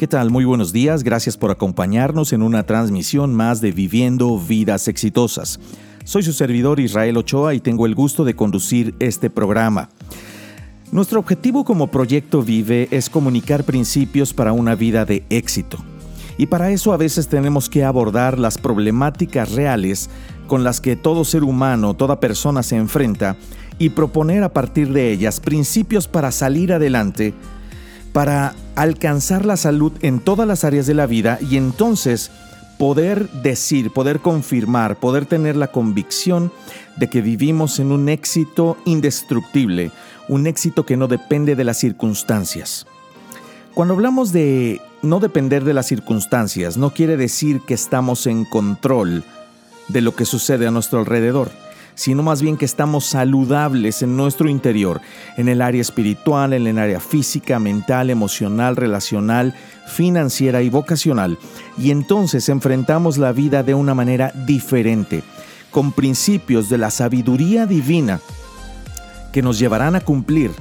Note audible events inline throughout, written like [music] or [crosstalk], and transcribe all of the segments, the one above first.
¿Qué tal? Muy buenos días, gracias por acompañarnos en una transmisión más de Viviendo Vidas Exitosas. Soy su servidor Israel Ochoa y tengo el gusto de conducir este programa. Nuestro objetivo como proyecto Vive es comunicar principios para una vida de éxito. Y para eso a veces tenemos que abordar las problemáticas reales con las que todo ser humano, toda persona se enfrenta y proponer a partir de ellas principios para salir adelante para alcanzar la salud en todas las áreas de la vida y entonces poder decir, poder confirmar, poder tener la convicción de que vivimos en un éxito indestructible, un éxito que no depende de las circunstancias. Cuando hablamos de no depender de las circunstancias, no quiere decir que estamos en control de lo que sucede a nuestro alrededor sino más bien que estamos saludables en nuestro interior, en el área espiritual, en el área física, mental, emocional, relacional, financiera y vocacional. Y entonces enfrentamos la vida de una manera diferente, con principios de la sabiduría divina que nos llevarán a cumplir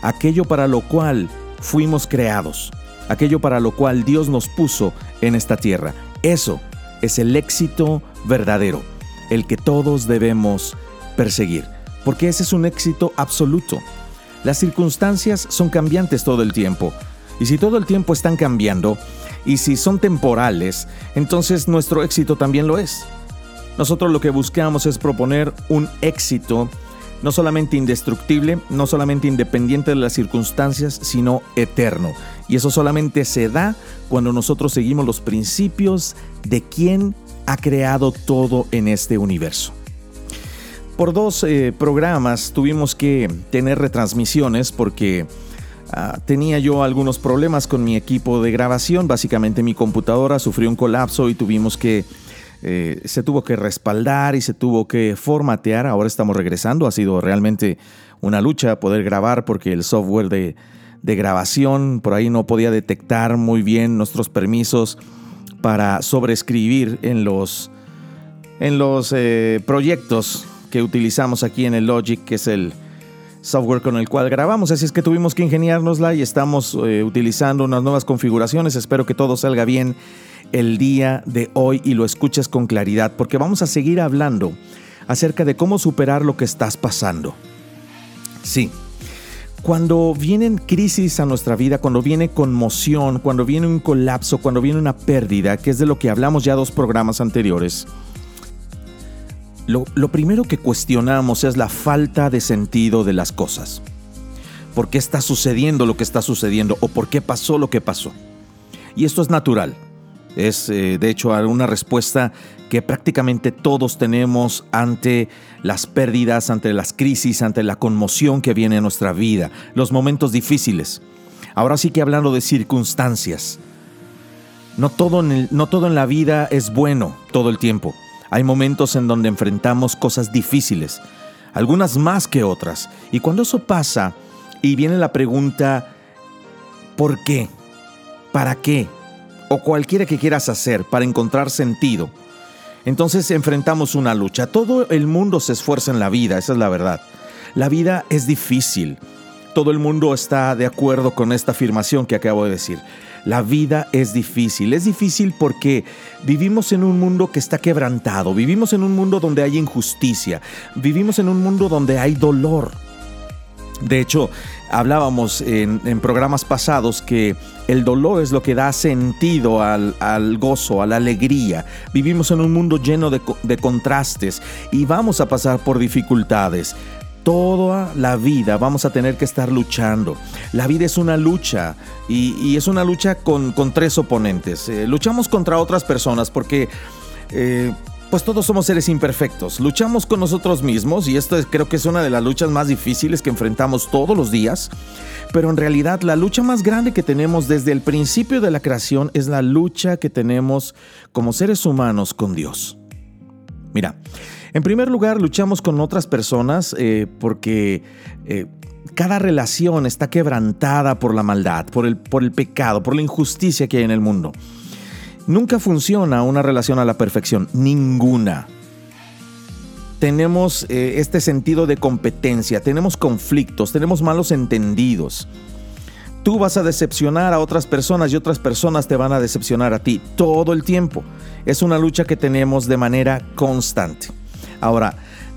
aquello para lo cual fuimos creados, aquello para lo cual Dios nos puso en esta tierra. Eso es el éxito verdadero el que todos debemos perseguir, porque ese es un éxito absoluto. Las circunstancias son cambiantes todo el tiempo, y si todo el tiempo están cambiando, y si son temporales, entonces nuestro éxito también lo es. Nosotros lo que buscamos es proponer un éxito no solamente indestructible, no solamente independiente de las circunstancias, sino eterno. Y eso solamente se da cuando nosotros seguimos los principios de quién ha creado todo en este universo. Por dos eh, programas tuvimos que tener retransmisiones porque ah, tenía yo algunos problemas con mi equipo de grabación. Básicamente mi computadora sufrió un colapso y tuvimos que... Eh, se tuvo que respaldar y se tuvo que formatear. Ahora estamos regresando. Ha sido realmente una lucha poder grabar porque el software de, de grabación por ahí no podía detectar muy bien nuestros permisos para sobreescribir en los, en los eh, proyectos que utilizamos aquí en el Logic, que es el software con el cual grabamos. Así es que tuvimos que ingeniárnosla y estamos eh, utilizando unas nuevas configuraciones. Espero que todo salga bien el día de hoy y lo escuches con claridad, porque vamos a seguir hablando acerca de cómo superar lo que estás pasando. Sí, cuando vienen crisis a nuestra vida, cuando viene conmoción, cuando viene un colapso, cuando viene una pérdida, que es de lo que hablamos ya dos programas anteriores, lo, lo, primero que cuestionamos es la falta de sentido de las cosas. ¿Por qué está sucediendo lo que está sucediendo? ¿O por qué pasó lo que pasó? Y esto es natural. Es, eh, de hecho, una respuesta que prácticamente todos tenemos ante las pérdidas, ante las crisis, ante la conmoción que viene a nuestra vida, los momentos difíciles. Ahora sí que hablando de circunstancias. No todo, en no todo en la vida es bueno todo el tiempo. Hay momentos en donde enfrentamos cosas difíciles, algunas más que otras. Y cuando eso pasa y viene la pregunta, ¿por qué? ¿Para qué? O cualquiera que quieras hacer para encontrar sentido, entonces enfrentamos una lucha. Todo el mundo se esfuerza en la vida, esa es la verdad. La vida es difícil. Todo el mundo está de acuerdo con esta afirmación que acabo de decir. La vida es difícil. Es difícil porque vivimos en un mundo que está quebrantado. Vivimos en un mundo donde hay injusticia. Vivimos en un mundo donde hay dolor. De hecho, hablábamos en, programas pasados que el dolor es lo que da sentido al, gozo, a la alegría. Vivimos en un mundo lleno de, contrastes y vamos a pasar por dificultades. Toda la vida vamos a tener que estar luchando. La vida es una lucha y, es una lucha con, tres oponentes. Eh, luchamos contra otras personas porque... Eh, pues todos somos seres imperfectos. Luchamos con nosotros mismos y esto creo que es una de las luchas más difíciles que enfrentamos todos los días. Pero en realidad la lucha más grande que tenemos desde el principio de la creación es la lucha que tenemos como seres humanos con Dios. Mira, en primer lugar luchamos con otras personas eh, porque... Eh, cada relación está quebrantada por la maldad, por el, por el pecado, por la injusticia que hay en el mundo. Nunca funciona una relación a la perfección, ninguna. Tenemos eh, este sentido de competencia, tenemos conflictos, tenemos malos entendidos. Tú vas a decepcionar a otras personas y otras personas te van a decepcionar a ti todo el tiempo. Es una lucha que tenemos de manera constante. Ahora,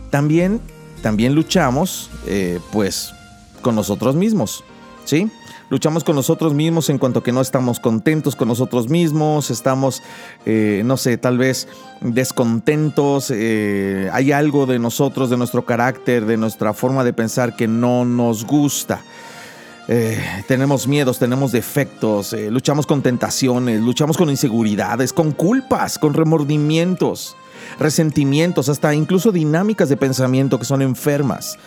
también, también luchamos, eh, pues, con nosotros mismos, ¿sí? Luchamos con nosotros mismos en cuanto que no estamos contentos con nosotros mismos, estamos, eh, no sé, tal vez descontentos, eh, hay algo de nosotros, de nuestro carácter, de nuestra forma de pensar que no nos gusta. Eh, tenemos miedos, tenemos defectos, luchamos con tentaciones, luchamos con inseguridades, con culpas, con remordimientos, resentimientos, hasta incluso dinámicas de pensamiento que son enfermas.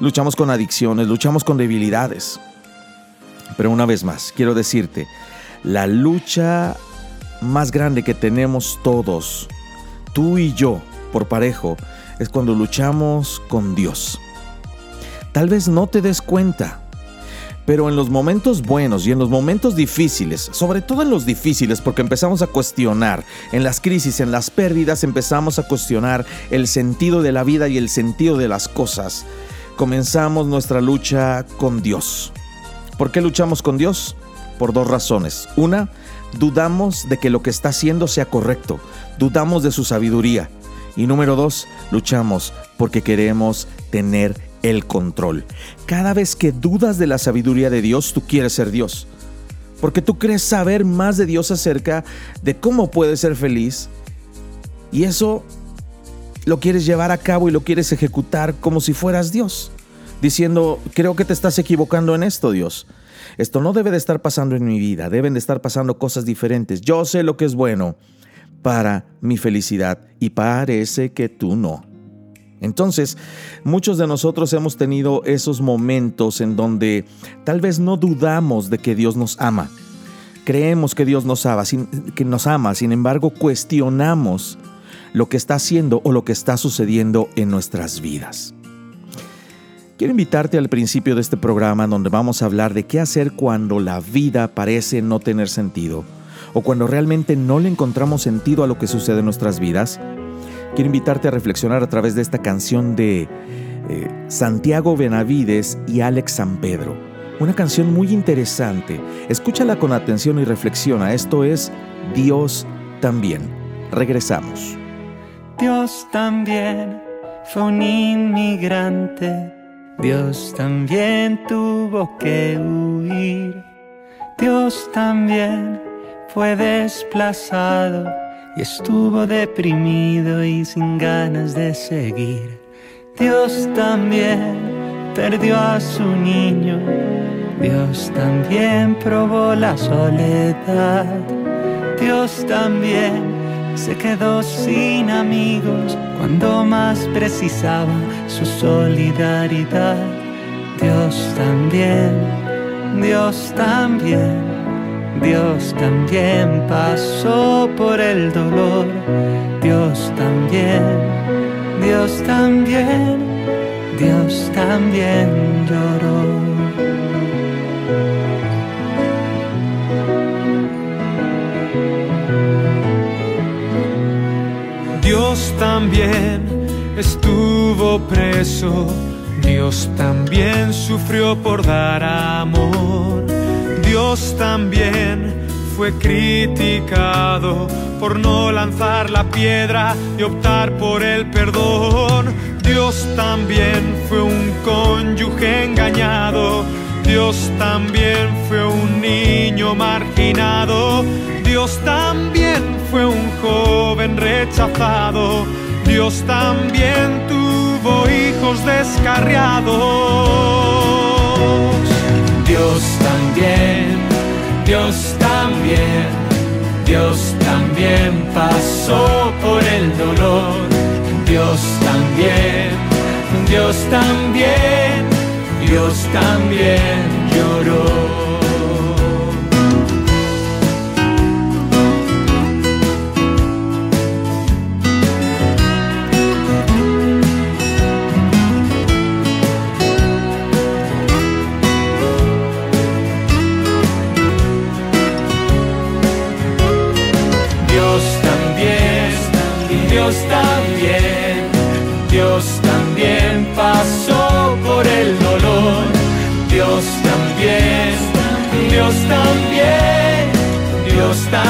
Luchamos con adicciones, luchamos con debilidades. Pero una vez más, quiero decirte, la lucha más grande que tenemos todos, tú y yo, por parejo, es cuando luchamos con Dios. Tal vez no te des cuenta, pero en los momentos buenos y en los momentos difíciles, sobre todo en los difíciles, porque empezamos a cuestionar, en las crisis, en las pérdidas, empezamos a cuestionar el sentido de la vida y el sentido de las cosas. Comenzamos nuestra lucha con Dios. ¿Por qué luchamos con Dios? Por dos razones. Una, dudamos de que lo que está haciendo sea correcto, dudamos de su sabiduría. Y número dos, luchamos porque queremos tener el control. Cada vez que dudas de la sabiduría de Dios, tú quieres ser Dios. Porque tú crees saber más de Dios acerca de cómo puedes ser feliz. Y eso lo quieres llevar a cabo y lo quieres ejecutar como si fueras Dios. Diciendo, creo que te estás equivocando en esto, Dios. Esto no debe de estar pasando en mi vida, deben de estar pasando cosas diferentes. Yo sé lo que es bueno para mi felicidad y parece que tú no. Entonces, muchos de nosotros hemos tenido esos momentos en donde tal vez no dudamos de que Dios nos ama. Creemos que Dios nos ama, sin, que nos ama, sin embargo cuestionamos lo que está haciendo o lo que está sucediendo en nuestras vidas. Quiero invitarte al principio de este programa donde vamos a hablar de qué hacer cuando la vida parece no tener sentido o cuando realmente no le encontramos sentido a lo que sucede en nuestras vidas quiero invitarte a reflexionar a través de esta canción de eh, Santiago Benavides y Alex San Pedro. Una canción muy interesante. Escúchala con atención y reflexiona. Esto es Dios también. Regresamos. Dios también fue un inmigrante. Dios también tuvo que huir. Dios también fue desplazado y estuvo deprimido y sin ganas de seguir. Dios también perdió a su niño, Dios también probó la soledad, Dios también se quedó sin amigos cuando más precisaba su solidaridad. Dios también, Dios también Dios también pasó por el dolor, Dios también, Dios también, Dios también lloró. Dios también estuvo preso, Dios también sufrió por dar amor. Dios también fue criticado por no lanzar la piedra y optar por el perdón. Dios también fue un cónyuge engañado. Dios también fue un niño marginado. Dios también fue un joven rechazado. Dios también tuvo hijos descarriados. Dios también, Dios también, Dios también pasó por el dolor. Dios también, Dios también, Dios también lloró.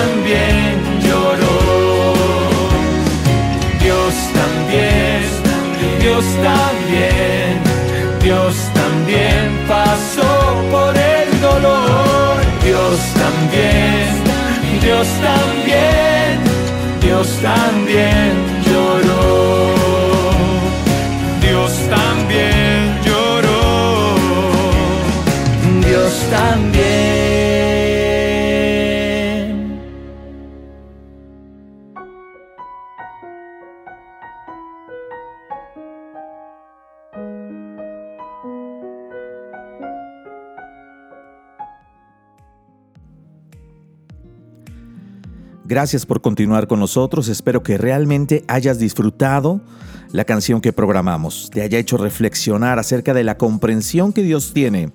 También lloró. Dios también, Dios también, Dios también pasó por el dolor. Dios también, Dios también, Dios también lloró. Dios también lloró. Dios también. Gracias por continuar con nosotros. Espero que realmente hayas disfrutado la canción que programamos, te haya hecho reflexionar acerca de la comprensión que Dios tiene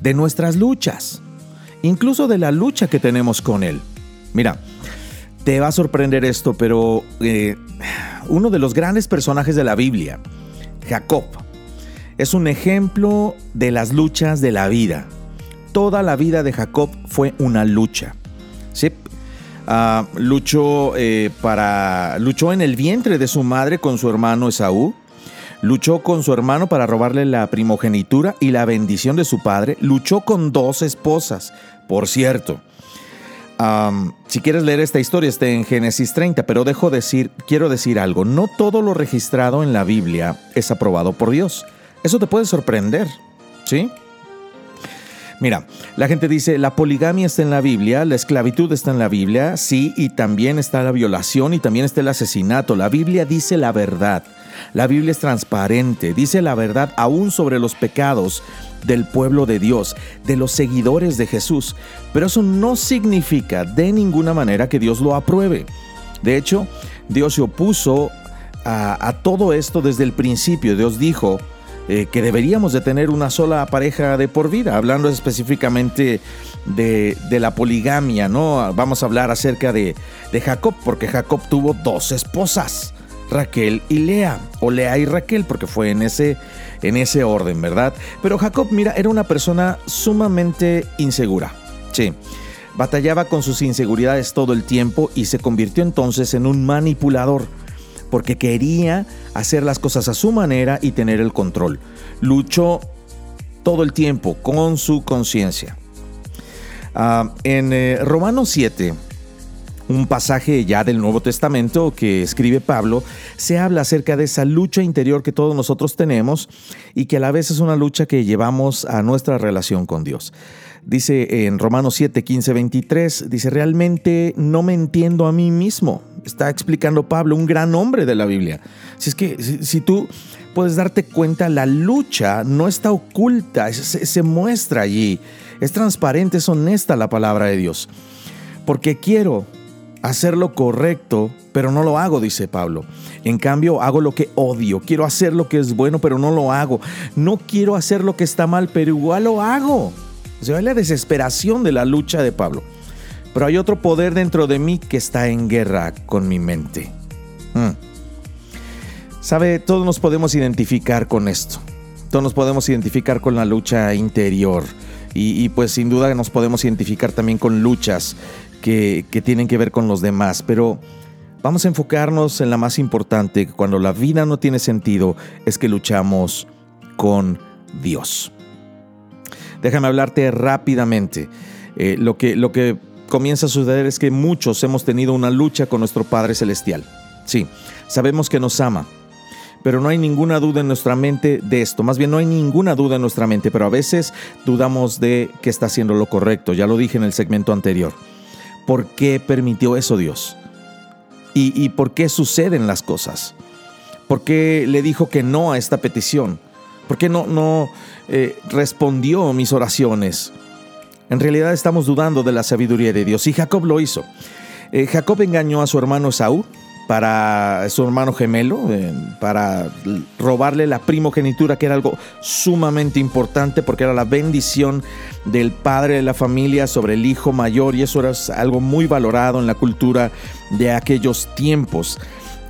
de nuestras luchas, incluso de la lucha que tenemos con Él. Mira, te va a sorprender esto, pero eh, uno de los grandes personajes de la Biblia, Jacob, es un ejemplo de las luchas de la vida. Toda la vida de Jacob fue una lucha. ¿sí? Ah, luchó, eh, para, luchó en el vientre de su madre con su hermano Esaú. Luchó con su hermano para robarle la primogenitura y la bendición de su padre. Luchó con dos esposas, por cierto. si quieres leer esta historia, está en Génesis 30, pero dejo decir, quiero decir algo. No todo lo registrado en la Biblia es aprobado por Dios. Eso te puede sorprender, ¿sí? Mira, la gente dice, la poligamia está en la Biblia, la esclavitud está en la Biblia, sí, y también está la violación y también está el asesinato. La Biblia dice la verdad. La Biblia es transparente, dice la verdad aún sobre los pecados del pueblo de Dios, de los seguidores de Jesús. Pero eso no significa de ninguna manera que Dios lo apruebe. De hecho, Dios se opuso a, a todo esto desde el principio. Dios dijo, eh, que deberíamos de tener una sola pareja de por vida, hablando específicamente de, la poligamia, ¿no? Vamos a hablar acerca de, de Jacob, porque Jacob tuvo dos esposas. Raquel y Lea, o Lea y Raquel, porque fue en ese, en ese orden, ¿verdad? Pero Jacob, mira, era una persona sumamente insegura. Sí, batallaba con sus inseguridades todo el tiempo y se convirtió entonces en un manipulador porque quería hacer las cosas a su manera y tener el control. Luchó todo el tiempo con su conciencia. Ah, en eh, Romanos 7, un pasaje ya del Nuevo Testamento que escribe Pablo, se habla acerca de esa lucha interior que todos nosotros tenemos y que a la vez es una lucha que llevamos a nuestra relación con Dios. Dice en Romanos 7, 15, 23, dice, realmente no me entiendo a mí mismo. Está explicando Pablo, un gran hombre de la Biblia. Si es que si, tú puedes darte cuenta, la lucha no está oculta, se, se muestra allí. Es transparente, es honesta la palabra de Dios. Porque quiero hacer lo correcto, pero no lo hago, dice Pablo. En cambio, hago lo que odio. Quiero hacer lo que es bueno, pero no lo hago. No quiero hacer lo que está mal, pero igual lo hago. Se ve la desesperación de la lucha de Pablo. Pero hay otro poder dentro de mí que está en guerra con mi mente. Hmm. Sabe, todos nos podemos identificar con esto. Todos nos podemos identificar con la lucha interior. Y, pues sin duda nos podemos identificar también con luchas que tienen que ver con los demás. Pero vamos a enfocarnos en la más importante. Cuando la vida no tiene sentido, es que luchamos con Dios. Déjame hablarte rápidamente. Eh, lo, que, lo que comienza a suceder es que muchos hemos tenido una lucha con nuestro Padre Celestial. Sí, sabemos que nos ama, pero no hay ninguna duda en nuestra mente de esto. Más bien no hay ninguna duda en nuestra mente, pero a veces dudamos de que está haciendo lo correcto. Ya lo dije en el segmento anterior. ¿Por qué permitió eso Dios? ¿Y, y por qué suceden las cosas? ¿Por qué le dijo que no a esta petición? ¿Por qué no, no eh, respondió mis oraciones? En realidad estamos dudando de la sabiduría de Dios y Jacob lo hizo. Eh, Jacob engañó a su hermano Saúl para su hermano gemelo, eh, para robarle la primogenitura, que era algo sumamente importante porque era la bendición del padre de la familia sobre el hijo mayor y eso era algo muy valorado en la cultura de aquellos tiempos.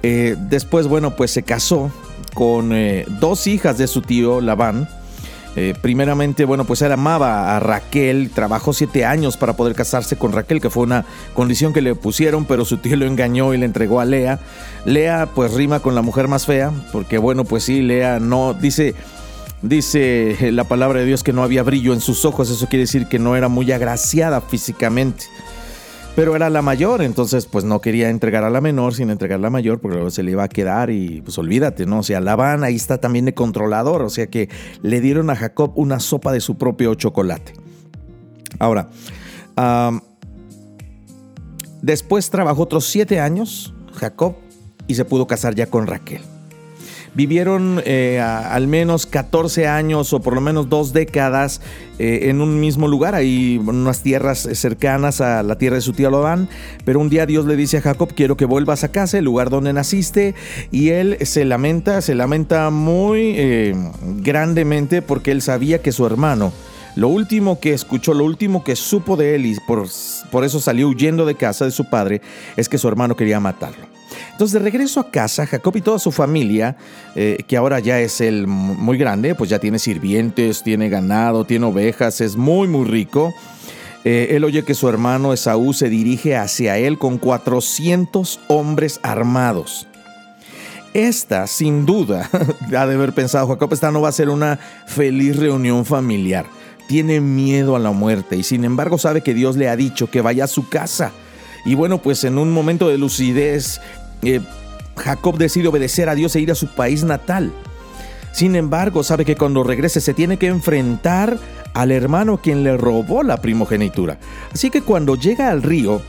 después, bueno, pues se casó con eh, dos hijas de su tío Labán. Eh, primeramente, bueno, pues él amaba a Raquel, trabajó siete años para poder casarse con Raquel, que fue una condición que le pusieron, pero su tío lo engañó y le entregó a Lea. Lea, pues rima con la mujer más fea, porque bueno, pues sí, Lea no, dice, dice la palabra de Dios que no había brillo en sus ojos, eso quiere decir que no era muy agraciada físicamente pero era la mayor, entonces pues no quería entregar a la menor sin entregar a la mayor, porque luego se le iba a quedar y pues olvídate, ¿no? O sea, Labán ahí está también de controlador, o sea que le dieron a Jacob una sopa de su propio chocolate. Ahora, después trabajó otros siete años Jacob y se pudo casar ya con Raquel vivieron eh, al menos 14 años o por lo menos dos décadas eh, en un mismo lugar, ahí en unas tierras cercanas a la tierra de su tío Labán, pero un día Dios le dice a Jacob, quiero que vuelvas a casa, el lugar donde naciste, y él se lamenta, se lamenta muy eh, grandemente porque él sabía que su hermano, lo último que escuchó, lo último que supo de él y por, por eso salió huyendo de casa de su padre, es que su hermano quería matarlo. Entonces, de regreso a casa, Jacob y toda su familia, eh, que ahora ya es el muy grande, pues ya tiene sirvientes, tiene ganado, tiene ovejas, es muy, muy rico. Eh, él oye que su hermano Esaú se dirige hacia él con 400 hombres armados. Esta, sin duda, [laughs] ha de haber pensado Jacob, esta no va a ser una feliz reunión familiar. Tiene miedo a la muerte y sin embargo sabe que Dios le ha dicho que vaya a su casa. Y bueno, pues en un momento de lucidez eh, Jacob decide obedecer a Dios e ir a su país natal. Sin embargo, sabe que cuando regrese se tiene que enfrentar al hermano quien le robó la primogenitura. Así que cuando llega al río,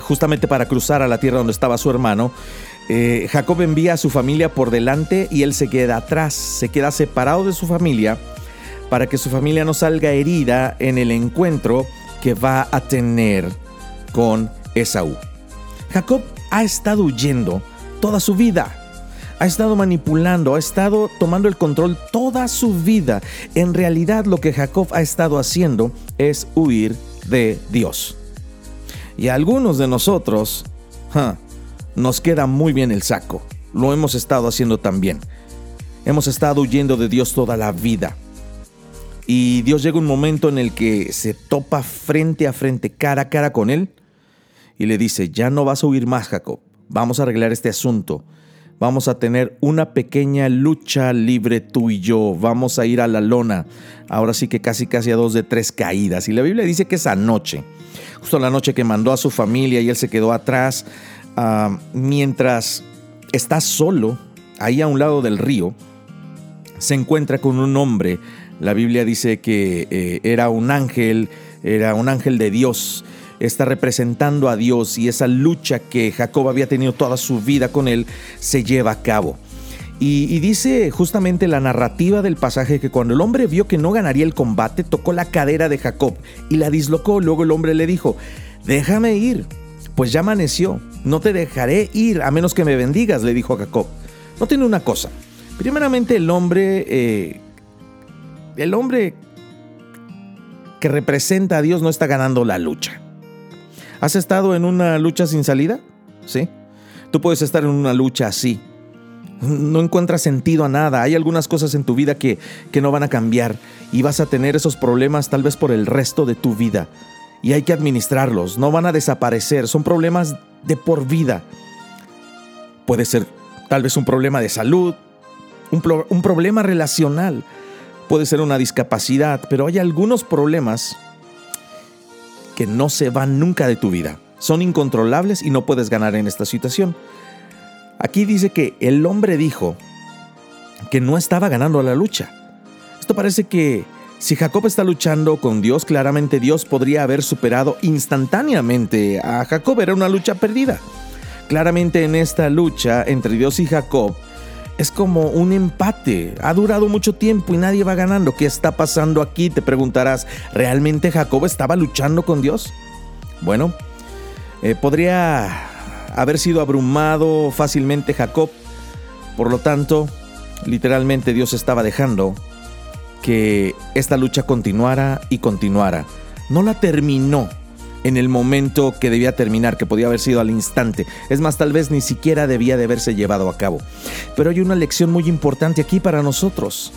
justamente para cruzar a la tierra donde estaba su hermano, eh, Jacob envía a su familia por delante y él se queda atrás, se queda separado de su familia para que su familia no salga herida en el encuentro que va a tener con Esaú. Jacob ha estado huyendo toda su vida. Ha estado manipulando, ha estado tomando el control toda su vida. En realidad lo que Jacob ha estado haciendo es huir de Dios. Y a algunos de nosotros nos queda muy bien el saco. Lo hemos estado haciendo también. Hemos estado huyendo de Dios toda la vida. Y Dios llega un momento en el que se topa frente a frente, cara a cara con Él y le dice, ya no vas a huir más, Jacob, vamos a arreglar este asunto. Vamos a tener una pequeña lucha libre tú y yo. Vamos a ir a la lona. Ahora sí que casi casi a dos de tres caídas. Y la Biblia dice que esa noche, justo la noche que mandó a su familia y él se quedó atrás, ah, mientras está solo, ahí a un lado del río, se encuentra con un hombre. La Biblia dice que eh, era un ángel, era un ángel de Dios está representando a Dios y esa lucha que Jacob había tenido toda su vida con él se lleva a cabo. Y, dice justamente la narrativa del pasaje que cuando el hombre vio que no ganaría el combate, tocó la cadera de Jacob y la dislocó. Luego el hombre le dijo, déjame ir, pues ya amaneció, no te dejaré ir a menos que me bendigas, le dijo a Jacob. No tiene una cosa. Primeramente el hombre, eh, el hombre que representa a Dios no está ganando la lucha. ¿Has estado en una lucha sin salida? Sí. Tú puedes estar en una lucha así. No encuentras sentido a nada. Hay algunas cosas en tu vida que, que no van a cambiar y vas a tener esos problemas tal vez por el resto de tu vida. Y hay que administrarlos. No van a desaparecer. Son problemas de por vida. Puede ser tal vez un problema de salud, un, un problema relacional, puede ser una discapacidad, pero hay algunos problemas que no se van nunca de tu vida. Son incontrolables y no puedes ganar en esta situación. Aquí dice que el hombre dijo que no estaba ganando la lucha. Esto parece que si Jacob está luchando con Dios, claramente Dios podría haber superado instantáneamente a Jacob. Era una lucha perdida. Claramente en esta lucha entre Dios y Jacob, es como un empate. Ha durado mucho tiempo y nadie va ganando. ¿Qué está pasando aquí? Te preguntarás, ¿realmente Jacob estaba luchando con Dios? Bueno, eh, podría haber sido abrumado fácilmente Jacob. Por lo tanto, literalmente Dios estaba dejando que esta lucha continuara y continuara. No la terminó en el momento que debía terminar, que podía haber sido al instante. Es más, tal vez ni siquiera debía de haberse llevado a cabo. Pero hay una lección muy importante aquí para nosotros.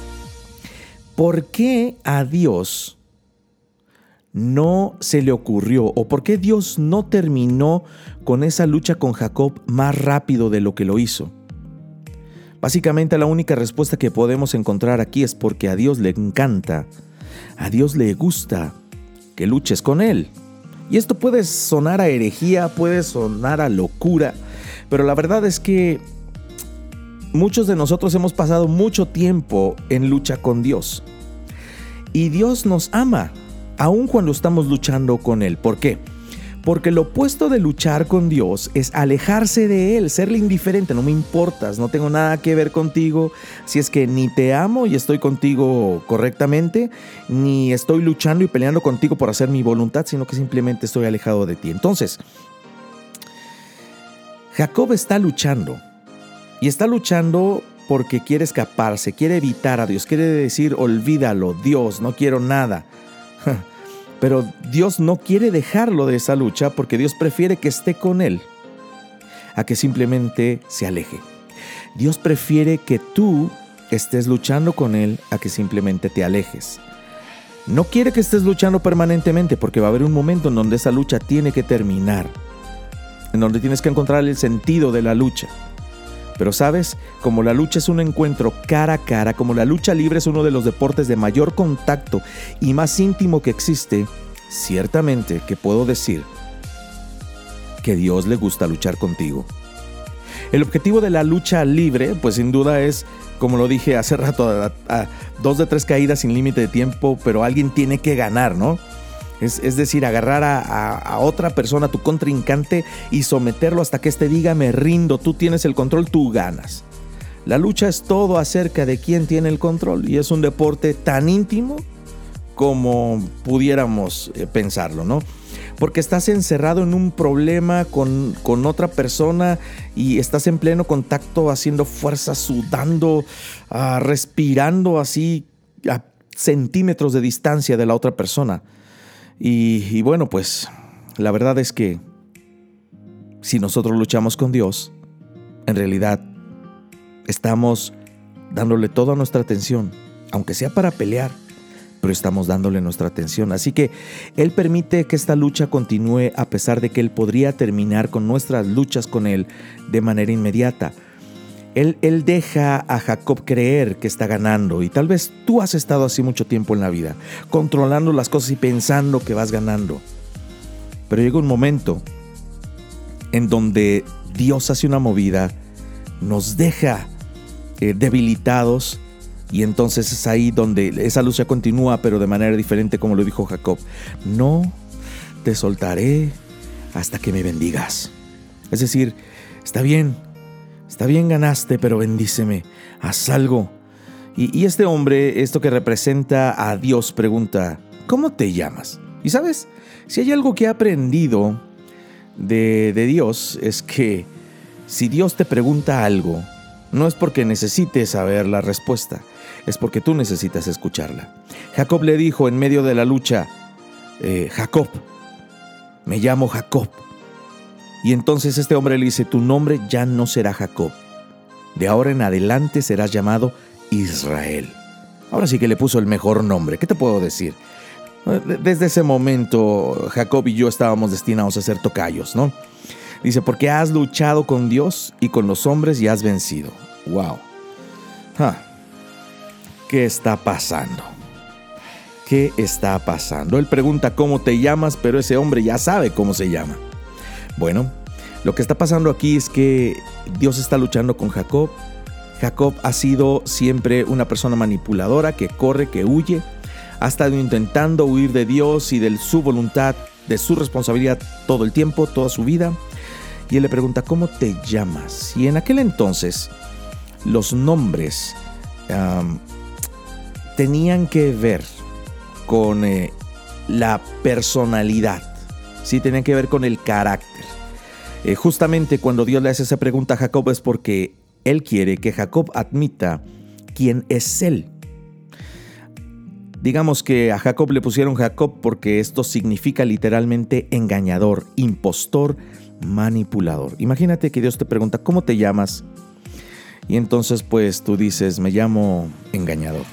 ¿por qué a Dios no se le ocurrió o por qué Dios no terminó con esa lucha con Jacob más rápido de lo que lo hizo? Básicamente la única respuesta que podemos encontrar aquí es porque a Dios le encanta, a Dios le gusta que luches con Él. Y esto puede sonar a herejía, puede sonar a locura, pero la verdad es que muchos de nosotros hemos pasado mucho tiempo en lucha con Dios. Y Dios nos ama, aun cuando estamos luchando con Él. ¿Por qué? Porque lo opuesto de luchar con Dios es alejarse de Él, serle indiferente, no me importas, no tengo nada que ver contigo, si es que ni te amo y estoy contigo correctamente, ni estoy luchando y peleando contigo por hacer mi voluntad, sino que simplemente estoy alejado de ti. Entonces, Jacob está luchando y está luchando porque quiere escaparse, quiere evitar a Dios, quiere decir, olvídalo, Dios, no quiero nada. [laughs] Pero Dios no quiere dejarlo de esa lucha porque Dios prefiere que esté con él a que simplemente se aleje. Dios prefiere que tú estés luchando con Él a que simplemente te alejes. No quiere que estés luchando permanentemente porque va a haber un momento en donde esa lucha tiene que terminar, en donde tienes que encontrar el sentido de la lucha. Pero sabes, como la lucha es un encuentro cara a cara, como la lucha libre es uno de los deportes de mayor contacto y más íntimo que existe, ciertamente que puedo decir que Dios le gusta luchar contigo. El objetivo de la lucha libre, pues sin duda es, como lo dije hace rato, a, dos de tres caídas sin límite de tiempo, pero alguien tiene que ganar, ¿no? Es, decir, agarrar a, otra persona, tu contrincante, y someterlo hasta que éste diga me rindo, tú tienes el control, tú ganas. La lucha es todo acerca de quién tiene el control y es un deporte tan íntimo como pudiéramos eh, pensarlo, ¿no? Porque estás encerrado en un problema con, con, otra persona y estás en pleno contacto haciendo fuerza, sudando, ah, respirando así a centímetros de distancia de la otra persona. Y, bueno, pues la verdad es que si nosotros luchamos con Dios, en realidad estamos dándole toda nuestra atención, aunque sea para pelear, pero estamos dándole nuestra atención. Así que Él permite que esta lucha continúe a pesar de que Él podría terminar con nuestras luchas con Él de manera inmediata. Él, deja a Jacob creer que está ganando y tal vez tú has estado así mucho tiempo en la vida, controlando las cosas y pensando que vas ganando. Pero llega un momento en donde Dios hace una movida, nos deja eh, debilitados y entonces es ahí donde esa lucha continúa pero de manera diferente como lo dijo Jacob. No te soltaré hasta que me bendigas. Es decir, está bien, Está bien ganaste, pero bendíceme, haz algo. Y, este hombre, esto que representa a Dios, pregunta, ¿cómo te llamas? Y sabes, si hay algo que he aprendido de, de Dios, es que si Dios te pregunta algo, no es porque necesites saber la respuesta, es porque tú necesitas escucharla. Jacob le dijo en medio de la lucha, eh, Jacob, me llamo Jacob. Y entonces este hombre le dice, tu nombre ya no será Jacob, de ahora en adelante serás llamado Israel. Ahora sí que le puso el mejor nombre, ¿qué te puedo decir? Desde ese momento Jacob y yo estábamos destinados a ser tocayos, ¿no? Dice, porque has luchado con Dios y con los hombres y has vencido. ¡Wow! ¿Qué está pasando? ¿Qué está pasando? Él pregunta cómo te llamas, pero ese hombre ya sabe cómo se llama. Bueno, lo que está pasando aquí es que Dios está luchando con Jacob. Jacob ha sido siempre una persona manipuladora que corre, que huye. Ha estado intentando huir de Dios y de su voluntad, de su responsabilidad todo el tiempo, toda su vida. Y él le pregunta, ¿cómo te llamas? Y en aquel entonces los nombres tenían que ver con eh, la personalidad sí tiene que ver con el carácter. Eh, justamente cuando Dios le hace esa pregunta a Jacob es porque Él quiere que Jacob admita quién es Él. Digamos que a Jacob le pusieron Jacob porque esto significa literalmente engañador, impostor, manipulador. Imagínate que Dios te pregunta, ¿cómo te llamas? Y entonces pues tú dices, me llamo engañador.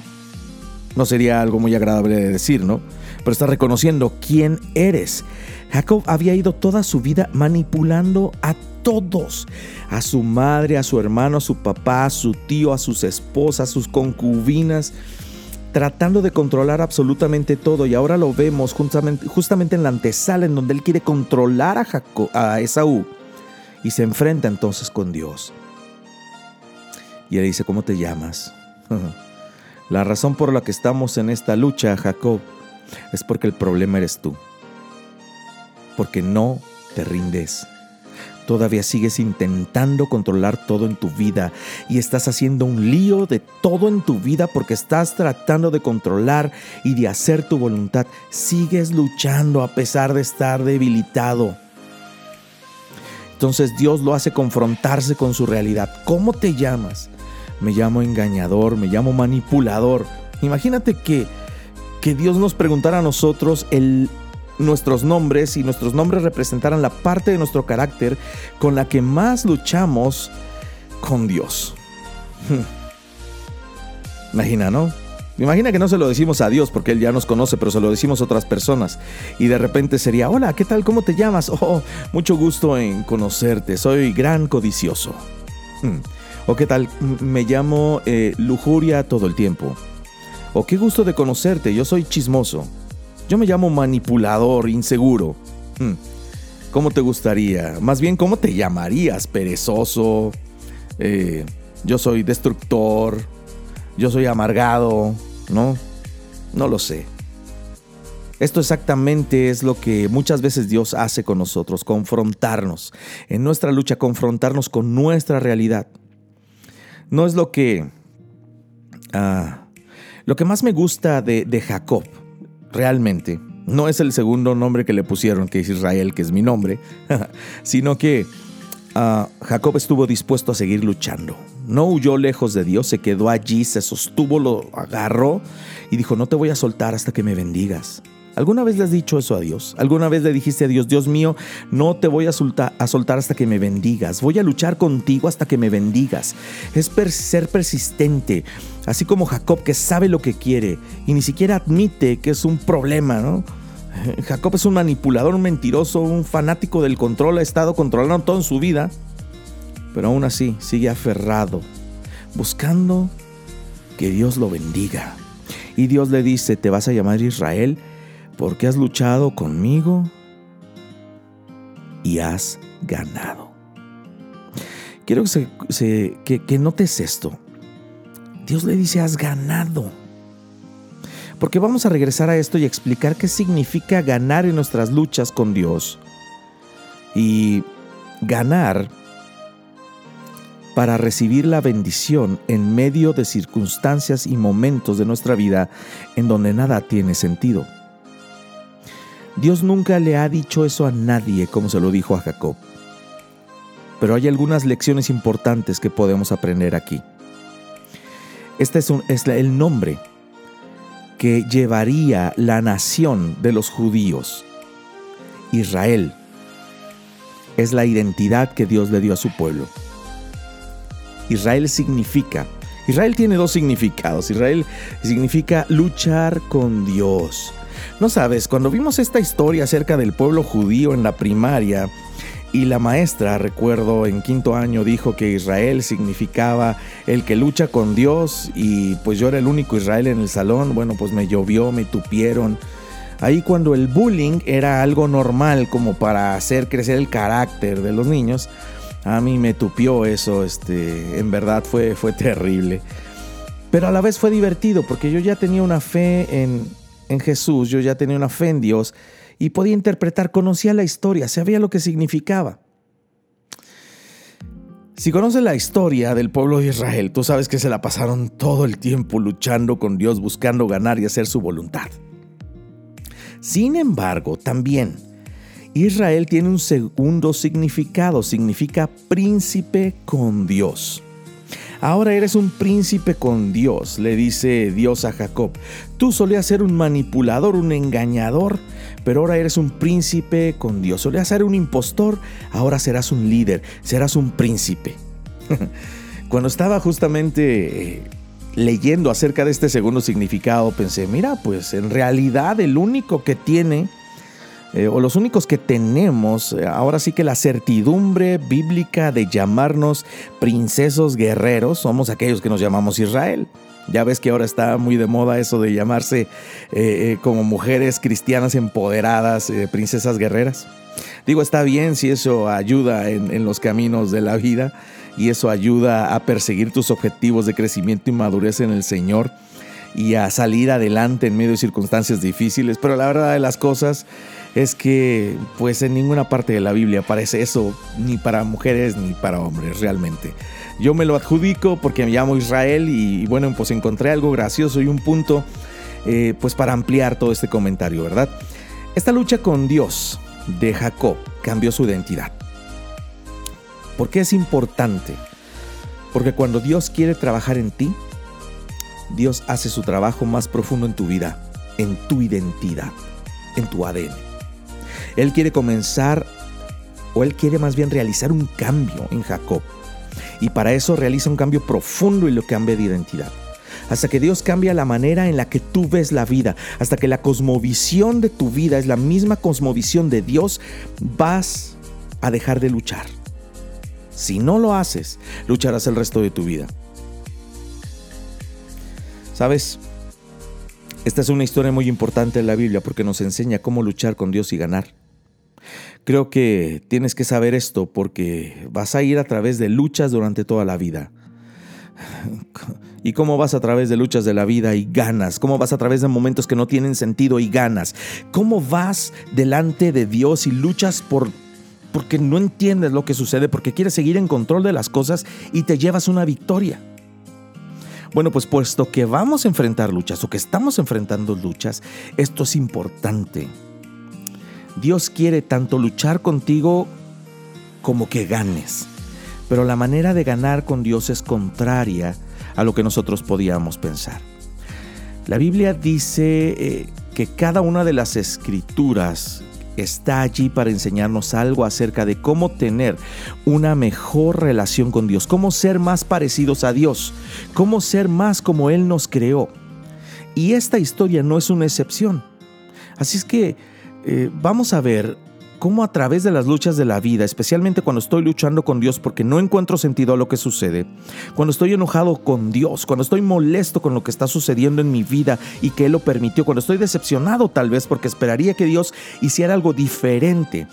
No sería algo muy agradable de decir, ¿no? Pero estás reconociendo quién eres. Jacob había ido toda su vida manipulando a todos, a su madre, a su hermano, a su papá, a su tío, a sus esposas, a sus concubinas, tratando de controlar absolutamente todo. Y ahora lo vemos justamente, en la antesala en donde él quiere controlar a, Jacob, a Esaú y se enfrenta entonces con Dios. Y él dice, ¿cómo te llamas? [laughs] La razón por la que estamos en esta lucha, Jacob, es porque el problema eres tú. Porque no te rindes. Todavía sigues intentando controlar todo en tu vida y estás haciendo un lío de todo en tu vida porque estás tratando de controlar y de hacer tu voluntad. Sigues luchando a pesar de estar debilitado. Entonces Dios lo hace confrontarse con su realidad. ¿Cómo te llamas? Me llamo engañador, me llamo manipulador. Imagínate que, que Dios nos preguntara a nosotros el, nuestros nombres y nuestros nombres representaran la parte de nuestro carácter con la que más luchamos con Dios. Imagina, ¿no? Imagina que no se lo decimos a Dios porque Él ya nos conoce, pero se lo decimos a otras personas. Y de repente sería, hola, ¿qué tal? ¿Cómo te llamas? Oh, mucho gusto en conocerte, soy gran codicioso. Hmm. O qué tal, me llamo eh, lujuria todo el tiempo. O qué gusto de conocerte, yo soy chismoso. Yo me llamo manipulador, inseguro. Hmm. ¿Cómo te gustaría? Más bien, ¿cómo te llamarías? Perezoso. Eh, yo soy destructor. Yo soy amargado. ¿no? No lo sé. Esto exactamente es lo que muchas veces Dios hace con nosotros, confrontarnos, en nuestra lucha, confrontarnos con nuestra realidad. No es lo que... Ah, lo que más me gusta de, Jacob, realmente, no es el segundo nombre que le pusieron, que es Israel, que es mi nombre, [laughs] sino que ah, Jacob estuvo dispuesto a seguir luchando, no huyó lejos de Dios, se quedó allí, se sostuvo, lo agarró y dijo, no te voy a soltar hasta que me bendigas. ¿Alguna vez le has dicho eso a Dios? ¿Alguna vez le dijiste a Dios, Dios mío, no te voy a soltar, hasta que me bendigas? Voy a luchar contigo hasta que me bendigas. Es ser persistente, así como Jacob que sabe lo que quiere y ni siquiera admite que es un problema, ¿no? [laughs] Jacob es un manipulador, un mentiroso, un fanático del control, ha estado controlando todo en su vida pero aún así sigue aferrado, buscando que Dios lo bendiga. Y Dios le dice, te vas a llamar Israel porque has luchado conmigo y has ganado. Quiero que, notes esto. Dios le dice, has ganado. Porque vamos a regresar a esto y explicar qué significa ganar en nuestras luchas con Dios. Y ganar para recibir la bendición en medio de circunstancias y momentos de nuestra vida en donde nada tiene sentido. Dios nunca le ha dicho eso a nadie como se lo dijo a Jacob. Pero hay algunas lecciones importantes que podemos aprender aquí. Este es, es el nombre que llevaría la nación de los judíos. Israel es la identidad que Dios le dio a su pueblo. Israel significa. Israel tiene dos significados. Israel significa luchar con Dios. No sabes, cuando vimos esta historia acerca del pueblo judío en la primaria, y la maestra, recuerdo, en quinto año dijo que Israel significaba el que lucha con Dios y pues yo era el único Israel en el salón, bueno, pues me llovió, me tupieron. Ahí cuando el bullying era algo normal como para hacer crecer el carácter de los niños, a mí me tupió eso, este, en verdad fue, fue terrible. Pero a la vez fue divertido porque yo ya tenía una fe en, en Jesús, yo ya tenía una fe en Dios y podía interpretar, conocía la historia, sabía lo que significaba. Si conoces la historia del pueblo de Israel, tú sabes que se la pasaron todo el tiempo luchando con Dios, buscando ganar y hacer su voluntad. Sin embargo, también Israel tiene un segundo significado, significa príncipe con Dios. Ahora eres un príncipe con Dios, le dice Dios a Jacob. Tú solías ser un manipulador, un engañador, pero ahora eres un príncipe con Dios. Solías ser un impostor, ahora serás un líder, serás un príncipe. [laughs] Cuando estaba justamente eh, leyendo acerca de este segundo significado, pensé, mira, pues en realidad el único que tiene, eh, o los únicos que tenemos, eh, ahora sí que la certidumbre bíblica de llamarnos princesos guerreros, somos aquellos que nos llamamos Israel. Ya ves que ahora está muy de moda eso de llamarse eh, como mujeres cristianas empoderadas, princesas guerreras. Digo, está bien si eso ayuda en los caminos de la vida, y eso ayuda a perseguir tus objetivos de crecimiento y madurez en el Señor y a salir adelante en medio de circunstancias difíciles. Pero la verdad de las cosas es que pues en ninguna parte de la Biblia aparece eso, ni para mujeres ni para hombres realmente. Yo me lo adjudico porque me llamo Israel y, bueno, pues encontré algo gracioso y un punto eh, pues para ampliar todo este comentario, ¿verdad? Esta lucha con Dios de Jacob cambió su identidad. ¿Por qué es importante? Porque cuando Dios quiere trabajar en ti, Dios hace su trabajo más profundo en tu vida, en tu identidad, en tu ADN. Él quiere comenzar, o Él quiere más bien realizar un cambio en Jacob. Y para eso realiza un cambio profundo y lo cambia de identidad. Hasta que Dios cambia la manera en la que tú ves la vida, hasta que la cosmovisión de tu vida es la misma cosmovisión de Dios, vas a dejar de luchar si no lo haces, lucharás el resto de tu vida. ¿Sabes? Esta es una historia muy importante en la Biblia porque nos enseña cómo luchar con Dios y ganar. Creo que tienes que saber esto porque vas a ir a través de luchas durante toda la vida. ¿Y cómo vas a través de luchas de la vida y ganas? ¿Cómo vas a través de momentos que no tienen sentido y ganas? ¿Cómo vas delante de Dios y luchas por porque no entiendes lo que sucede, porque quieres seguir en control de las cosas y te llevas una victoria. Bueno, pues puesto que vamos a enfrentar luchas o que estamos enfrentando luchas, esto es importante. Dios quiere tanto luchar contigo como que ganes. Pero la manera de ganar con Dios es contraria a lo que nosotros podíamos pensar. La Biblia dice eh, que cada una de las escrituras está allí para enseñarnos algo acerca de cómo tener una mejor relación con Dios, cómo ser más parecidos a Dios, cómo ser más como Él nos creó. Y esta historia no es una excepción. Así es que eh, vamos a ver cómo a través de las luchas de la vida, especialmente cuando estoy luchando con Dios porque no encuentro sentido a lo que sucede, cuando estoy enojado con Dios, cuando estoy molesto con lo que está sucediendo en mi vida y que Él lo permitió, cuando estoy decepcionado tal vez porque esperaría que Dios hiciera algo diferente,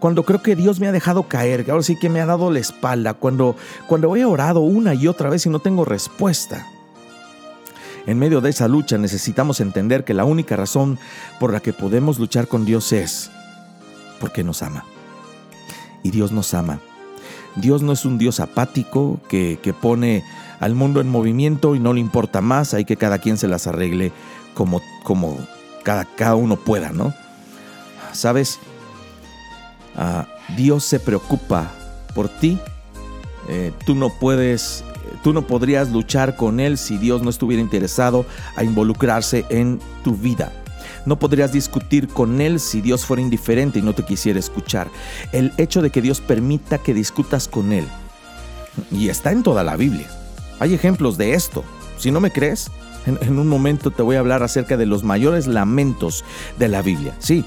cuando creo que Dios me ha dejado caer, que ahora sí que me ha dado la espalda, cuando, cuando he orado una y otra vez y no tengo respuesta. En medio de esa lucha necesitamos entender que la única razón por la que podemos luchar con Dios es porque nos ama. Y Dios nos ama. Dios no es un Dios apático que, pone al mundo en movimiento y no le importa más, hay que cada quien se las arregle como, como cada, cada uno pueda, ¿no? ¿Sabes? Ah, Dios se preocupa por ti. Eh, tú no puedes, tú no podrías luchar con Él si Dios no estuviera interesado a involucrarse en tu vida. No podrías discutir con Él si Dios fuera indiferente y no te quisiera escuchar. El hecho de que Dios permita que discutas con Él. Y está en toda la Biblia. Hay ejemplos de esto. Si no me crees, en, un momento te voy a hablar acerca de los mayores lamentos de la Biblia. Sí,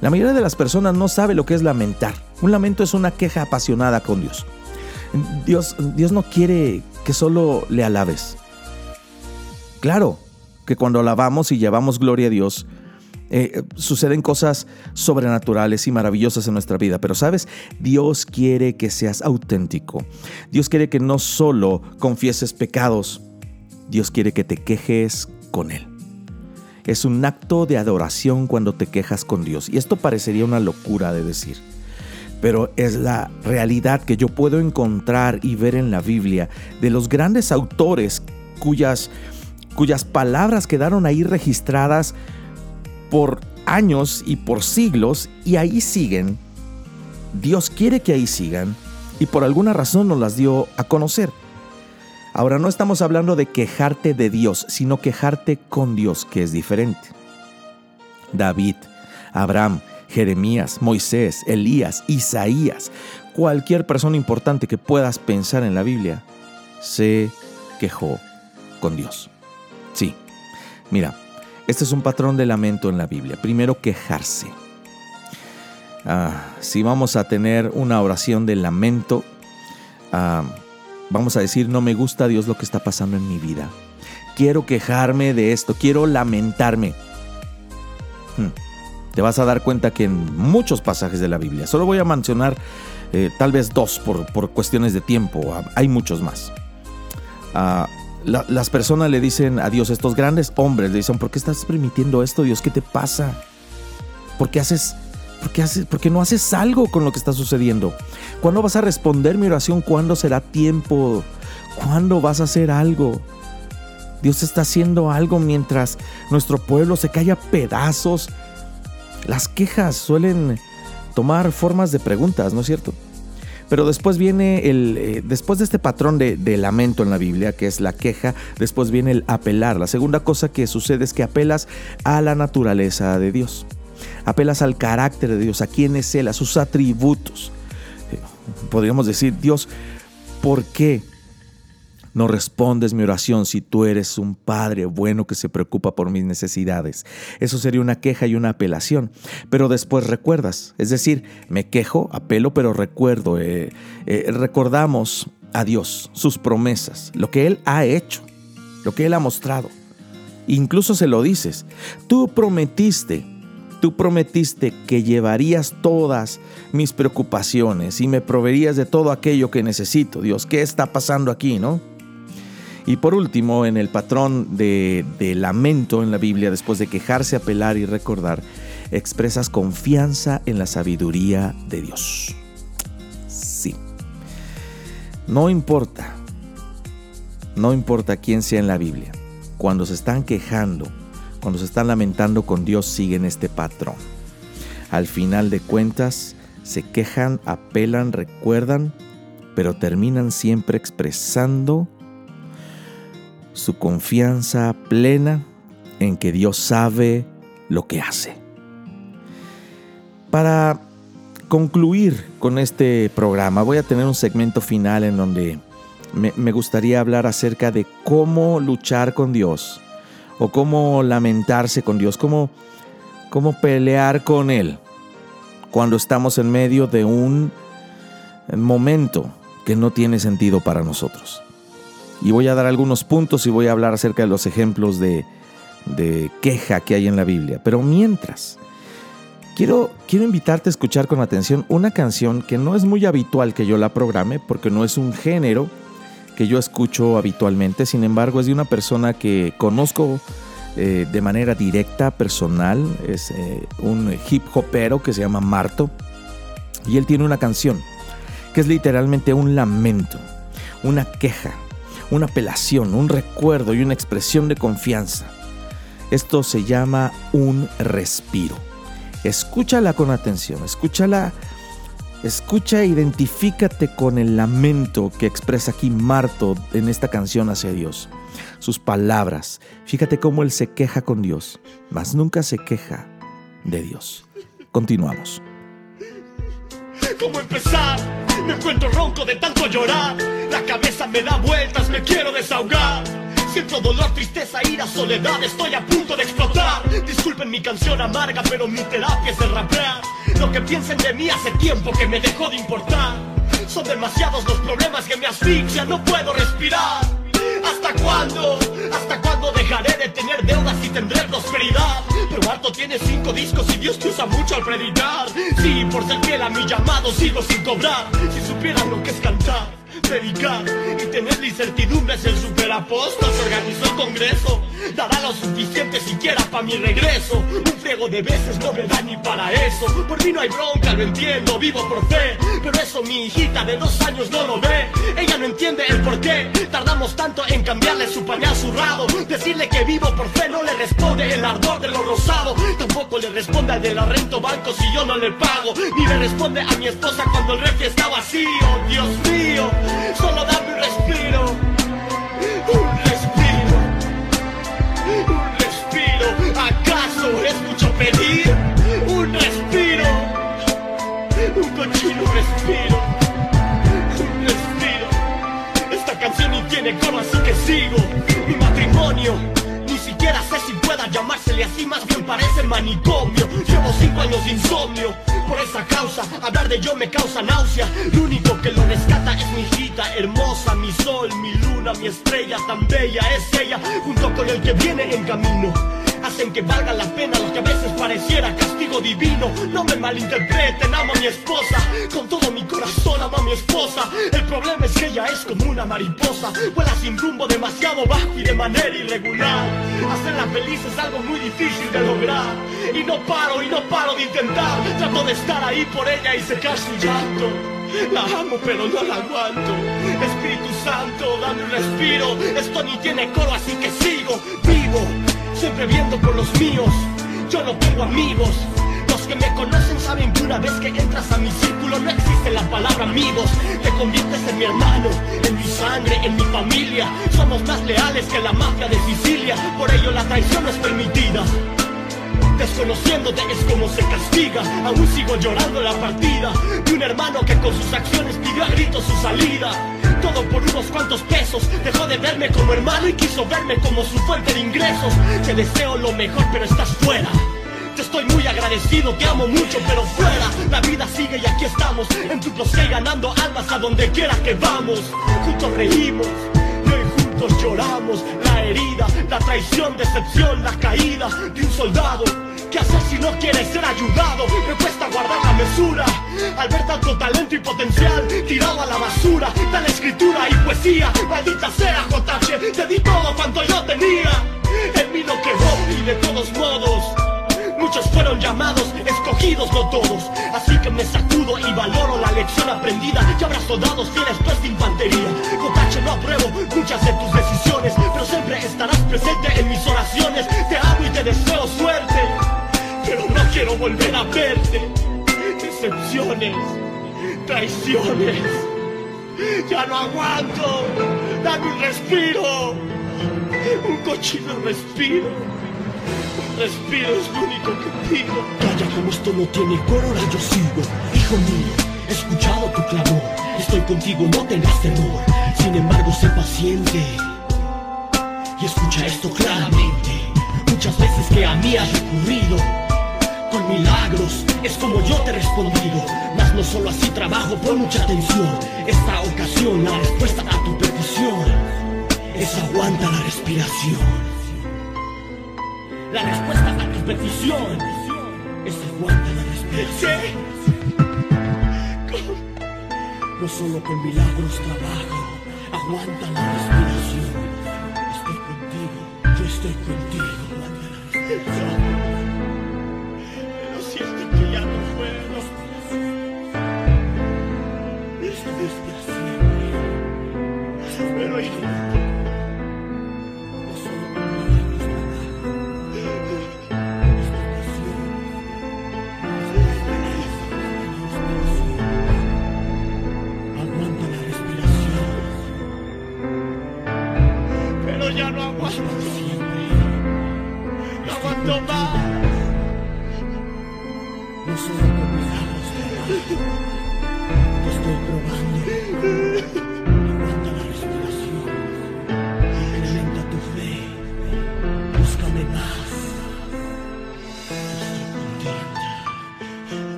la mayoría de las personas no sabe lo que es lamentar. Un lamento es una queja apasionada con Dios. Dios, Dios no quiere que solo le alabes. Claro que cuando alabamos y llevamos gloria a Dios, eh, suceden cosas sobrenaturales y maravillosas en nuestra vida. Pero sabes, Dios quiere que seas auténtico. Dios quiere que no solo confieses pecados, Dios quiere que te quejes con Él. Es un acto de adoración cuando te quejas con Dios. Y esto parecería una locura de decir. Pero es la realidad que yo puedo encontrar y ver en la Biblia de los grandes autores cuyas, cuyas palabras quedaron ahí registradas por años y por siglos y ahí siguen. Dios quiere que ahí sigan y por alguna razón nos las dio a conocer. Ahora no estamos hablando de quejarte de Dios, sino quejarte con Dios, que es diferente. David, Abraham, Jeremías, Moisés, Elías, Isaías, cualquier persona importante que puedas pensar en la Biblia, se quejó con Dios. Sí, mira, este es un patrón de lamento en la Biblia. Primero, quejarse. Ah, si vamos a tener una oración de lamento, ah, vamos a decir, no me gusta Dios lo que está pasando en mi vida. Quiero quejarme de esto, quiero lamentarme. Hmm. Te vas a dar cuenta que en muchos pasajes de la Biblia, solo voy a mencionar eh, tal vez dos por, cuestiones de tiempo, ah, hay muchos más. las personas le dicen a Dios, estos grandes hombres le dicen, ¿por qué estás permitiendo esto, Dios? ¿Qué te pasa? ¿Por qué haces ¿Por qué, haces, no haces algo con lo que está sucediendo? ¿Cuándo vas a responder mi oración? ¿Cuándo será tiempo? ¿Cuándo vas a hacer algo? Dios está haciendo algo mientras nuestro pueblo se cae a pedazos. Las quejas suelen tomar formas de preguntas, ¿no es cierto? Pero después viene el, eh, después de este patrón de, de, lamento en la Biblia, que es la queja, después viene el apelar. La segunda cosa que sucede es que apelas a la naturaleza de Dios apelas al carácter de Dios, a quién es Él, a sus atributos. Eh, podríamos decir, Dios, ¿por qué no respondes mi oración si tú eres un Padre bueno que se preocupa por mis necesidades? Eso sería una queja y una apelación. Pero después recuerdas, es decir, me quejo, apelo, pero recuerdo, eh, eh, recordamos a Dios, sus promesas, lo que Él ha hecho, lo que Él ha mostrado. Incluso se lo dices, tú prometiste Tú prometiste que llevarías todas mis preocupaciones y me proveerías de todo aquello que necesito. Dios, ¿qué está pasando aquí, no? Y por último, en el patrón de, lamento en la Biblia, después de quejarse, apelar y recordar, expresas confianza en la sabiduría de Dios. Sí. No importa, no importa quién sea en la Biblia, cuando se están quejando, cuando se están lamentando con Dios, siguen este patrón. Al final de cuentas, se quejan, apelan, recuerdan, pero terminan siempre expresando su confianza plena en que Dios sabe lo que hace. Para concluir con este programa, voy a tener un segmento final en donde me, gustaría hablar acerca de cómo luchar con Dios o cómo lamentarse con Dios, cómo, cómo pelear con Él cuando estamos en medio de un momento que no tiene sentido para nosotros. Y voy a dar algunos puntos y voy a hablar acerca de los ejemplos de, queja que hay en la Biblia. Pero mientras, quiero, quiero invitarte a escuchar con atención una canción que no es muy habitual que yo la programe porque no es un género que yo escucho habitualmente, sin embargo es de una persona que conozco eh, de manera directa, personal, es eh, un hip hopero que se llama Marto, y él tiene una canción que es literalmente un lamento, una queja, una apelación, un recuerdo y una expresión de confianza. Esto se llama un respiro. Escúchala con atención, escúchala Escucha e identifícate con el lamento que expresa aquí Marto en esta canción hacia Dios. Sus palabras. Fíjate cómo él se queja con Dios, mas nunca se queja de Dios. Continuamos. ¿Cómo empezar? Me encuentro ronco de tanto llorar. La cabeza me da vueltas, me quiero desahogar. Siento dolor, tristeza, ira, soledad, estoy a punto de explotar. Disculpen mi canción amarga, pero mi terapia es el rapear. Lo que piensen de mí hace tiempo que me dejó de importar. Son demasiados los problemas que me asfixian, no puedo respirar. ¿Hasta cuándo? ¿Hasta cuándo dejaré de tener deudas y tendré prosperidad? Pero harto tiene cinco discos y Dios te usa mucho al predicar. Sí, por ser fiel a mi llamado sigo sin cobrar. Si supieran lo que es cantar predicar y tener la incertidumbre es el superapóstol se organizó el congreso dará lo suficiente siquiera para mi regreso. Un friego de veces no me da ni para eso. Por mí no hay bronca lo entiendo vivo por fe. Pero eso mi hijita de dos años no lo ve. Ella no entiende el por qué tardamos tanto en cambiarle su pañal zurrado decirle que vivo por fe no le responde el ardor de lo rosado. Tampoco le responde al de la rento banco si yo no le pago. Ni le responde a mi esposa cuando el refri está vacío. Dios mío solo dame un respiro, un respiro, un respiro. ¿Acaso es mucho pedir? Un respiro, un cochino respiro, un respiro. Esta canción no tiene coro, así que sigo. Mi nada llamársele así, más bien parece manicomio. Llevo cinco años de insomnio. Por esa causa, hablar de yo me causa náusea. Lo único que lo rescata es mi hijita hermosa, mi sol, mi luna, mi estrella tan bella es ella, junto con el que viene en camino hacen que valga la pena lo que a veces pareciera castigo divino. No me malinterpreten, amo a mi esposa, con todo mi corazón amo a mi esposa. El problema es que ella es como una mariposa, vuela sin rumbo demasiado bajo y de manera irregular. Hacerla feliz es algo muy difícil de lograr. Y no paro, y no paro de intentar. Trato de estar ahí por ella y secar su llanto. La amo pero no la aguanto Espíritu Santo, dame un respiro Esto ni tiene coro así que sigo vivo siempre viendo por los míos. Yo no tengo amigos. Los que me conocen saben que una vez que entras a mi círculo no existe la palabra amigos. Te conviertes en mi hermano, en mi sangre, en mi familia. Somos más leales que la mafia de Sicilia, por ello la traición no es permitida. Desconociéndote es como se castiga. Aún sigo llorando la partida de un hermano que con sus acciones pidió a gritos su salida. Por unos cuantos pesos. Dejó de verme como hermano y quiso verme como su fuente de ingresos. Te deseo lo mejor, pero estás fuera. Te estoy muy agradecido, te amo mucho, pero fuera. La vida sigue y aquí estamos. En tu y ganando almas a donde quiera que vamos. Juntos reímos lloramos. La herida, la traición, decepción, la caída de un soldado ¿Qué hacer si no quieres ser ayudado? Me cuesta guardar la mesura al ver tanto talento y potencial tirado a la basura. Tal escritura y poesía, maldita sea JH, te di todo cuanto yo tenía. En mí no quedó y de todos modos. Muchos fueron llamados, escogidos no todos. Así que me sacudo y valoro la lección aprendida. Y habrá soldados fieles pues de infantería. JH no apruebo muchas de tus decisiones, pero siempre estarás presente en mis oraciones. Te amo y te deseo suerte pero no quiero volver a verte. Decepciones, traiciones, ya no aguanto. Dame un respiro, un cochino respiro. Un respiro es lo único que pido. Calla como esto no tiene coro, ahora yo sigo. Hijo mío, he escuchado tu clamor. Estoy contigo, no tengas temor. Sin embargo, sé paciente. Y escucha esto claramente. Muchas veces que a mí has recurrido con milagros. Es como yo te he respondido, mas no solo así trabajo, por mucha atención. Esta ocasión, la respuesta a tu petición es aguanta la respiración. La respuesta a tu petición es aguanta la respiración. No solo con milagros trabajo, aguanta la respiración. Estoy contigo, yo estoy contigo,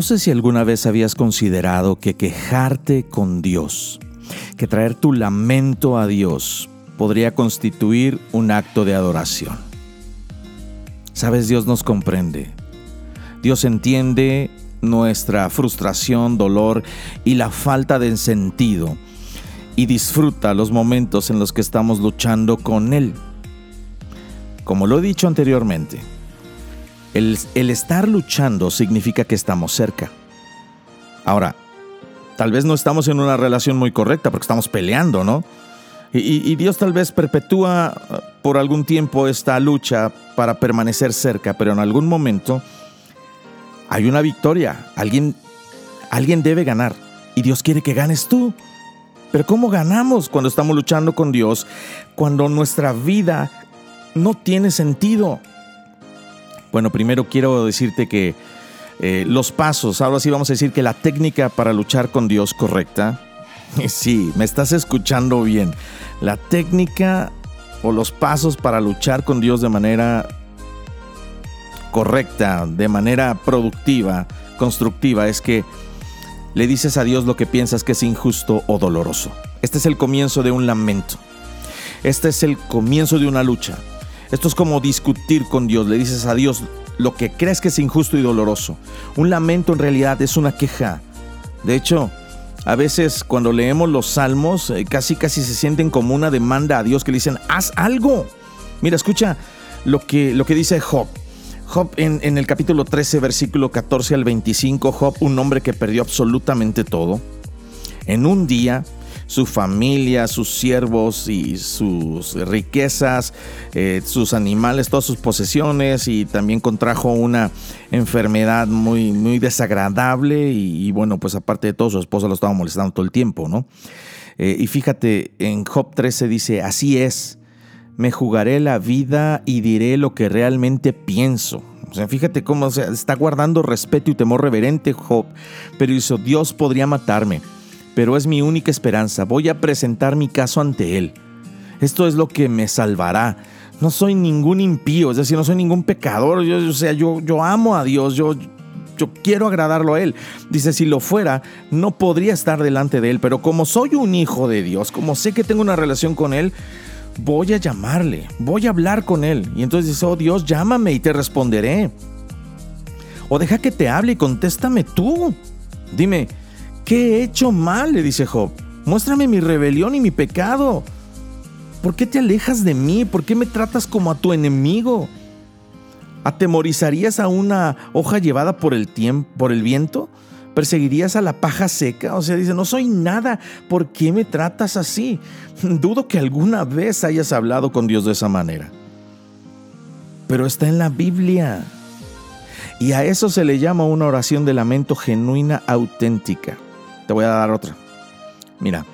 No sé si alguna vez habías considerado que quejarte con Dios, que traer tu lamento a Dios, podría constituir un acto de adoración. Sabes, Dios nos comprende. Dios entiende nuestra frustración, dolor y la falta de sentido y disfruta los momentos en los que estamos luchando con Él. Como lo he dicho anteriormente, el, estar luchando significa que estamos cerca. Ahora, tal vez no estamos en una relación muy correcta porque estamos peleando, ¿no? Y, Dios tal vez perpetúa uh, por algún tiempo esta lucha para permanecer cerca, pero en algún momento hay una victoria. Alguien, alguien debe ganar y Dios quiere que ganes tú. Pero ¿cómo ganamos cuando estamos luchando con Dios? Cuando nuestra vida no tiene sentido. Bueno, primero quiero decirte que Eh, los pasos, ahora sí vamos a decir que la técnica para luchar con Dios correcta. [laughs] Sí, me estás escuchando bien. La técnica o los pasos para luchar con Dios de manera correcta, de manera productiva, constructiva, es que le dices a Dios lo que piensas que es injusto o doloroso. Este es el comienzo de un lamento. Este es el comienzo de una lucha. Esto es como discutir con Dios. Le dices a Dios lo que crees que es injusto y doloroso. Un lamento en realidad es una queja. De hecho, a veces cuando leemos los salmos, eh, casi casi se sienten como una demanda a Dios que le dicen, haz algo. Mira, escucha lo que, lo que dice Job. Job en, en el capítulo 13, versículo 14 al 25, Job, un hombre que perdió absolutamente todo. En un día su familia, sus siervos y sus riquezas, eh, sus animales, todas sus posesiones y también contrajo una enfermedad muy, muy desagradable y, bueno, pues aparte de todo su esposa lo estaba molestando todo el tiempo, ¿no? Eh, y fíjate, en Job 13 dice, así es, me jugaré la vida y diré lo que realmente pienso. O sea, fíjate cómo está guardando respeto y temor reverente Job, pero hizo, Dios podría matarme pero es mi única esperanza. Voy a presentar mi caso ante Él. Esto es lo que me salvará. No soy ningún impío, es decir, no soy ningún pecador. Yo, o sea, yo, yo amo a Dios, yo, yo quiero agradarlo a Él. Dice, si lo fuera, no podría estar delante de Él, pero como soy un hijo de Dios, como sé que tengo una relación con Él, voy a llamarle, voy a hablar con Él. Y entonces dice, oh Dios, llámame y te responderé. O deja que te hable y contéstame tú. Dime, ¿Qué he hecho mal? le dice Job. Muéstrame mi rebelión y mi pecado. ¿Por qué te alejas de mí? ¿Por qué me tratas como a tu enemigo? ¿Atemorizarías a una hoja llevada por el tiempo, por el viento? ¿Perseguirías a la paja seca? O sea, dice, no soy nada. ¿Por qué me tratas así? [laughs] Dudo que alguna vez hayas hablado con Dios de esa manera. Pero está en la Biblia. Y a eso se le llama una oración de lamento genuina, auténtica. Te voy a dar otra. Mira,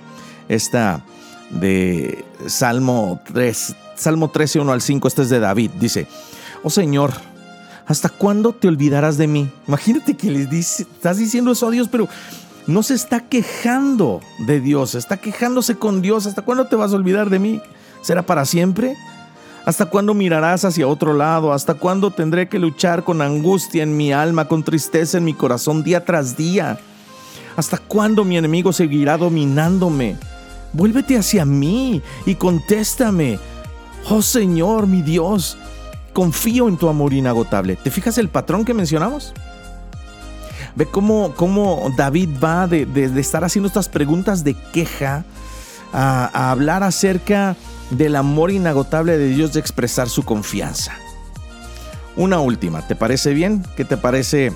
esta de Salmo 3, Salmo 13, 1 al 5, esta es de David. Dice, oh Señor, ¿hasta cuándo te olvidarás de mí? Imagínate que le dice, estás diciendo eso a Dios, pero no se está quejando de Dios, está quejándose con Dios. ¿Hasta cuándo te vas a olvidar de mí? ¿Será para siempre? ¿Hasta cuándo mirarás hacia otro lado? ¿Hasta cuándo tendré que luchar con angustia en mi alma, con tristeza en mi corazón día tras día? ¿Hasta cuándo mi enemigo seguirá dominándome? Vuélvete hacia mí y contéstame. Oh Señor, mi Dios, confío en tu amor inagotable. ¿Te fijas el patrón que mencionamos? Ve cómo, cómo David va de, estar haciendo estas preguntas de queja a, a hablar acerca del amor inagotable de Dios de expresar su confianza. Una última, ¿te parece bien? ¿Qué te parece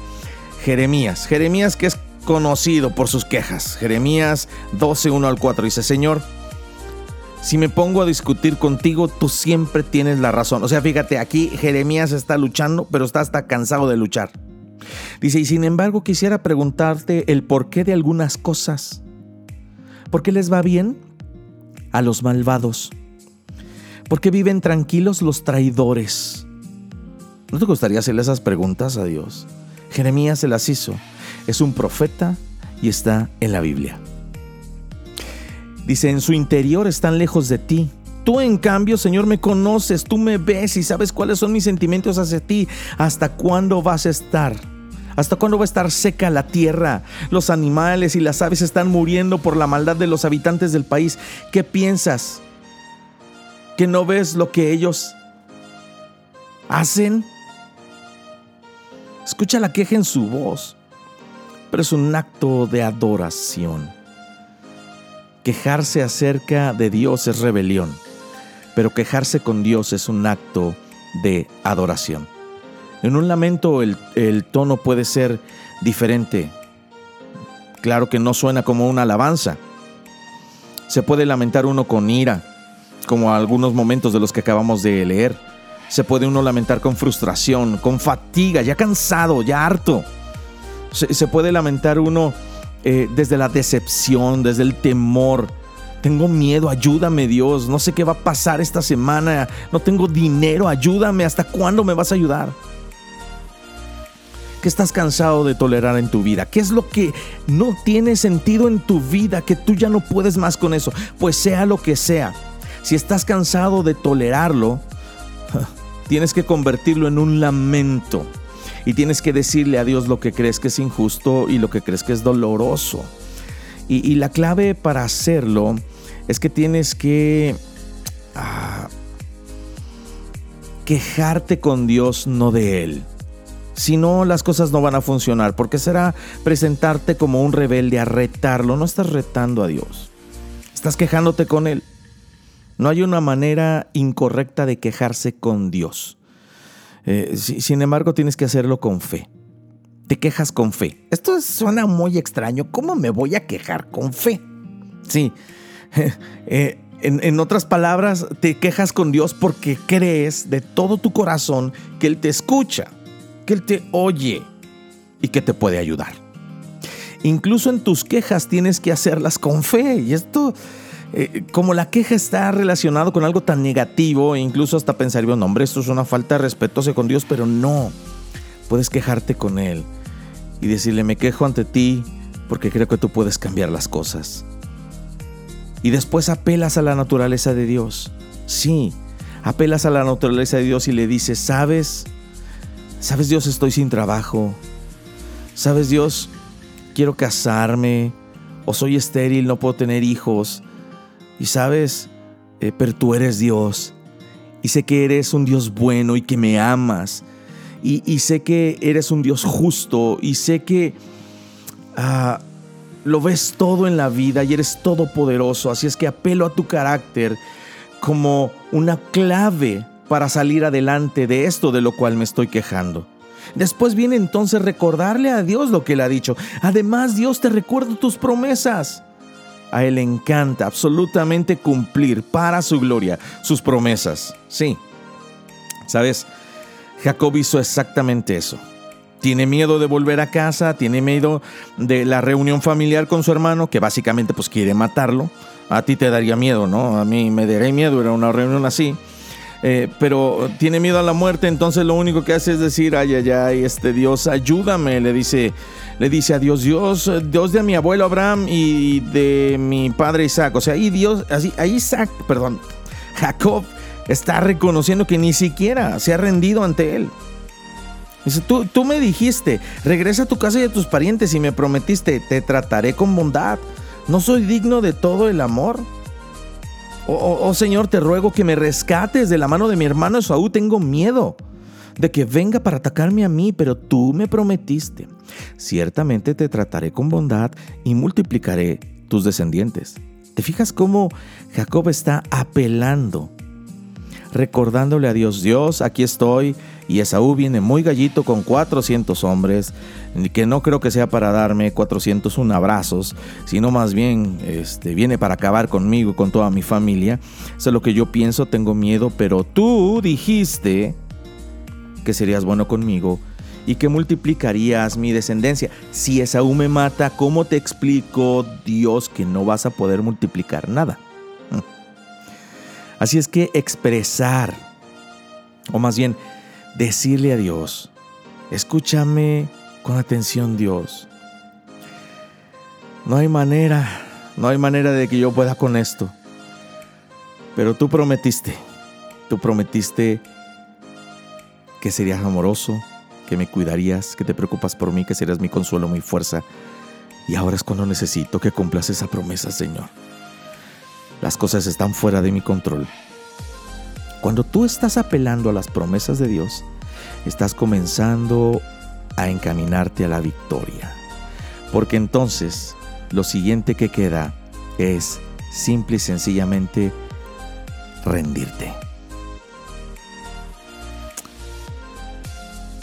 Jeremías? Jeremías que es conocido por sus quejas. Jeremías 12, 1 al 4 dice, Señor, si me pongo a discutir contigo, tú siempre tienes la razón. O sea, fíjate, aquí Jeremías está luchando, pero está hasta cansado de luchar. Dice, y sin embargo quisiera preguntarte el porqué de algunas cosas. ¿Por qué les va bien a los malvados? ¿Por qué viven tranquilos los traidores? ¿No te gustaría hacerle esas preguntas a Dios? Jeremías se las hizo es un profeta y está en la Biblia. Dice, en su interior están lejos de ti. Tú en cambio, Señor, me conoces, tú me ves y sabes cuáles son mis sentimientos hacia ti. ¿Hasta cuándo vas a estar? ¿Hasta cuándo va a estar seca la tierra? Los animales y las aves están muriendo por la maldad de los habitantes del país. ¿Qué piensas? ¿Que no ves lo que ellos hacen? Escucha la queja en su voz pero es un acto de adoración. Quejarse acerca de Dios es rebelión, pero quejarse con Dios es un acto de adoración. En un lamento el, tono puede ser diferente. Claro que no suena como una alabanza. Se puede lamentar uno con ira, como algunos momentos de los que acabamos de leer. Se puede uno lamentar con frustración, con fatiga, ya cansado, ya harto se, puede lamentar uno eh, desde la decepción, desde el temor. Tengo miedo, ayúdame Dios, no sé qué va a pasar esta semana, no tengo dinero, ayúdame, ¿hasta cuándo me vas a ayudar? ¿Qué estás cansado de tolerar en tu vida? ¿Qué es lo que no tiene sentido en tu vida, que tú ya no puedes más con eso? Pues sea lo que sea. Si estás cansado de tolerarlo, [laughs] tienes que convertirlo en un lamento. Y tienes que decirle a Dios lo que crees que es injusto y lo que crees que es doloroso. Y, la clave para hacerlo es que tienes que ah, quejarte con Dios, no de Él. Si no, las cosas no van a funcionar, porque será presentarte como un rebelde a retarlo. No estás retando a Dios, estás quejándote con Él. No hay una manera incorrecta de quejarse con Dios. Eh, sin embargo, tienes que hacerlo con fe. Te quejas con fe. Esto suena muy extraño. ¿Cómo me voy a quejar con fe? Sí. [laughs] Eh, en, otras palabras, te quejas con Dios porque crees de todo tu corazón que Él te escucha, que Él te oye y que te puede ayudar. Incluso en tus quejas tienes que hacerlas con fe. Y esto eh, como la queja está relacionado con algo tan negativo, e incluso hasta pensar, bueno, hombre, esto es una falta de respeto con Dios, pero no. Puedes quejarte con Él y decirle, me quejo ante ti porque creo que tú puedes cambiar las cosas. Y después apelas a la naturaleza de Dios. Sí, apelas a la naturaleza de Dios y le dices, sabes, sabes Dios, estoy sin trabajo. Sabes Dios, quiero casarme o soy estéril, no puedo tener hijos. Y sabes, eh, pero tú eres Dios. Y sé que eres un Dios bueno y que me amas. Y, sé que eres un Dios justo. Y sé que ah, lo ves todo en la vida y eres todopoderoso. Así es que apelo a tu carácter como una clave para salir adelante de esto de lo cual me estoy quejando. Después viene entonces recordarle a Dios lo que él ha dicho. Además, Dios te recuerda tus promesas. A Él le encanta absolutamente cumplir para su gloria sus promesas. Sí. ¿Sabes? Jacob hizo exactamente eso. Tiene miedo de volver a casa, tiene miedo de la reunión familiar con su hermano, que básicamente pues quiere matarlo. A ti te daría miedo, ¿no? A mí me daría miedo, era una reunión así. Eh, pero tiene miedo a la muerte, entonces lo único que hace es decir, ay, ay, ay, este Dios, ayúdame, le dice, le dice a Dios, Dios, Dios de mi abuelo Abraham y de mi padre Isaac, o sea, y Dios, así, a Isaac, perdón, Jacob está reconociendo que ni siquiera se ha rendido ante él. Dice, tú, tú me dijiste, regresa a tu casa y a tus parientes y me prometiste, te trataré con bondad. ¿No soy digno de todo el amor? Oh, oh, Señor, te ruego que me rescates de la mano de mi hermano Esaú. Tengo miedo de que venga para atacarme a mí, pero tú me prometiste. Ciertamente te trataré con bondad y multiplicaré tus descendientes. ¿Te fijas cómo Jacob está apelando recordándole a Dios, Dios, aquí estoy, y Esaú viene muy gallito con 400 hombres, que no creo que sea para darme 401 abrazos, sino más bien este, viene para acabar conmigo, con toda mi familia. Eso es lo que yo pienso, tengo miedo, pero tú dijiste que serías bueno conmigo y que multiplicarías mi descendencia. Si Esaú me mata, ¿cómo te explico, Dios, que no vas a poder multiplicar nada? Así es que expresar, o más bien decirle a Dios, escúchame con atención Dios. No hay manera, no hay manera de que yo pueda con esto. Pero tú prometiste, tú prometiste que serías amoroso, que me cuidarías, que te preocupas por mí, que serías mi consuelo, mi fuerza. Y ahora es cuando necesito que cumplas esa promesa, Señor. Las cosas están fuera de mi control. Cuando tú estás apelando a las promesas de Dios, estás comenzando a encaminarte a la victoria. Porque entonces lo siguiente que queda es simple y sencillamente rendirte.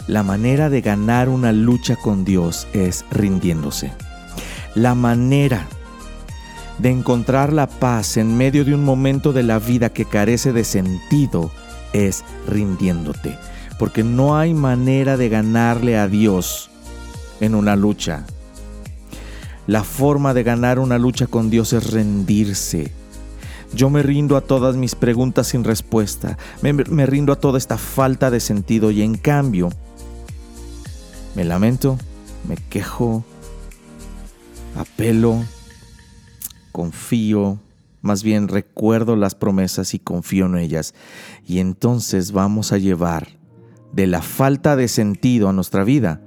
La manera de ganar una lucha con Dios es rindiéndose. La manera de encontrar la paz en medio de un momento de la vida que carece de sentido es rindiéndote, porque no hay manera de ganarle a Dios en una lucha. La forma de ganar una lucha con Dios es rendirse. Yo me rindo a todas mis preguntas sin respuesta, me, rindo a toda esta falta de sentido y en cambio Me lamento, me quejo, apelo, confío, más bien recuerdo las promesas y confío en ellas. Y entonces vamos a llevar de la falta de sentido a nuestra vida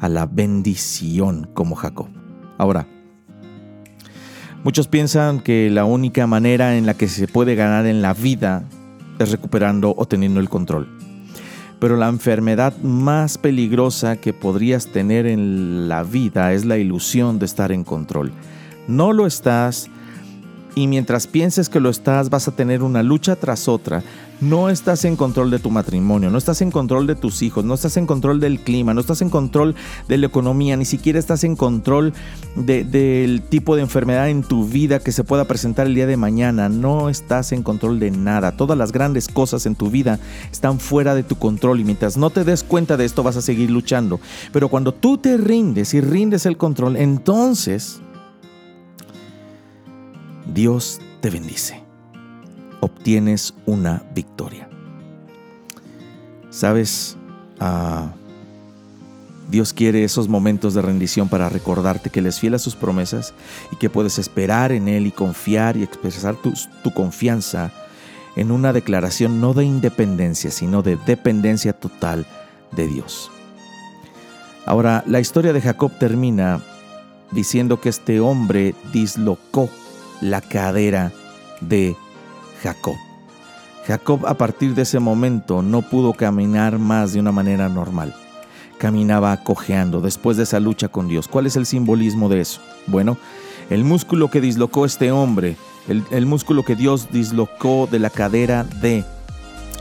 a la bendición como Jacob. Ahora, muchos piensan que la única manera en la que se puede ganar en la vida es recuperando o teniendo el control. Pero la enfermedad más peligrosa que podrías tener en la vida es la ilusión de estar en control. No lo estás y mientras pienses que lo estás vas a tener una lucha tras otra. No estás en control de tu matrimonio, no estás en control de tus hijos, no estás en control del clima, no estás en control de la economía, ni siquiera estás en control del tipo de enfermedad en tu vida que se pueda presentar el día de mañana. No estás en control de nada. Todas las grandes cosas en tu vida están fuera de tu control y mientras no te des cuenta de esto vas a seguir luchando. Pero cuando tú te rindes y rindes el control, entonces Dios te bendice. Obtienes una victoria. Sabes, ah, Dios quiere esos momentos de rendición para recordarte que Él es fiel a sus promesas y que puedes esperar en Él y confiar y expresar tu, tu confianza en una declaración no de independencia, sino de dependencia total de Dios. Ahora, la historia de Jacob termina diciendo que este hombre dislocó la cadera de Jacob. Jacob a partir de ese momento no pudo caminar más de una manera normal. Caminaba cojeando después de esa lucha con Dios. ¿Cuál es el simbolismo de eso? Bueno, el músculo que dislocó este hombre, el, el músculo que Dios dislocó de la cadera de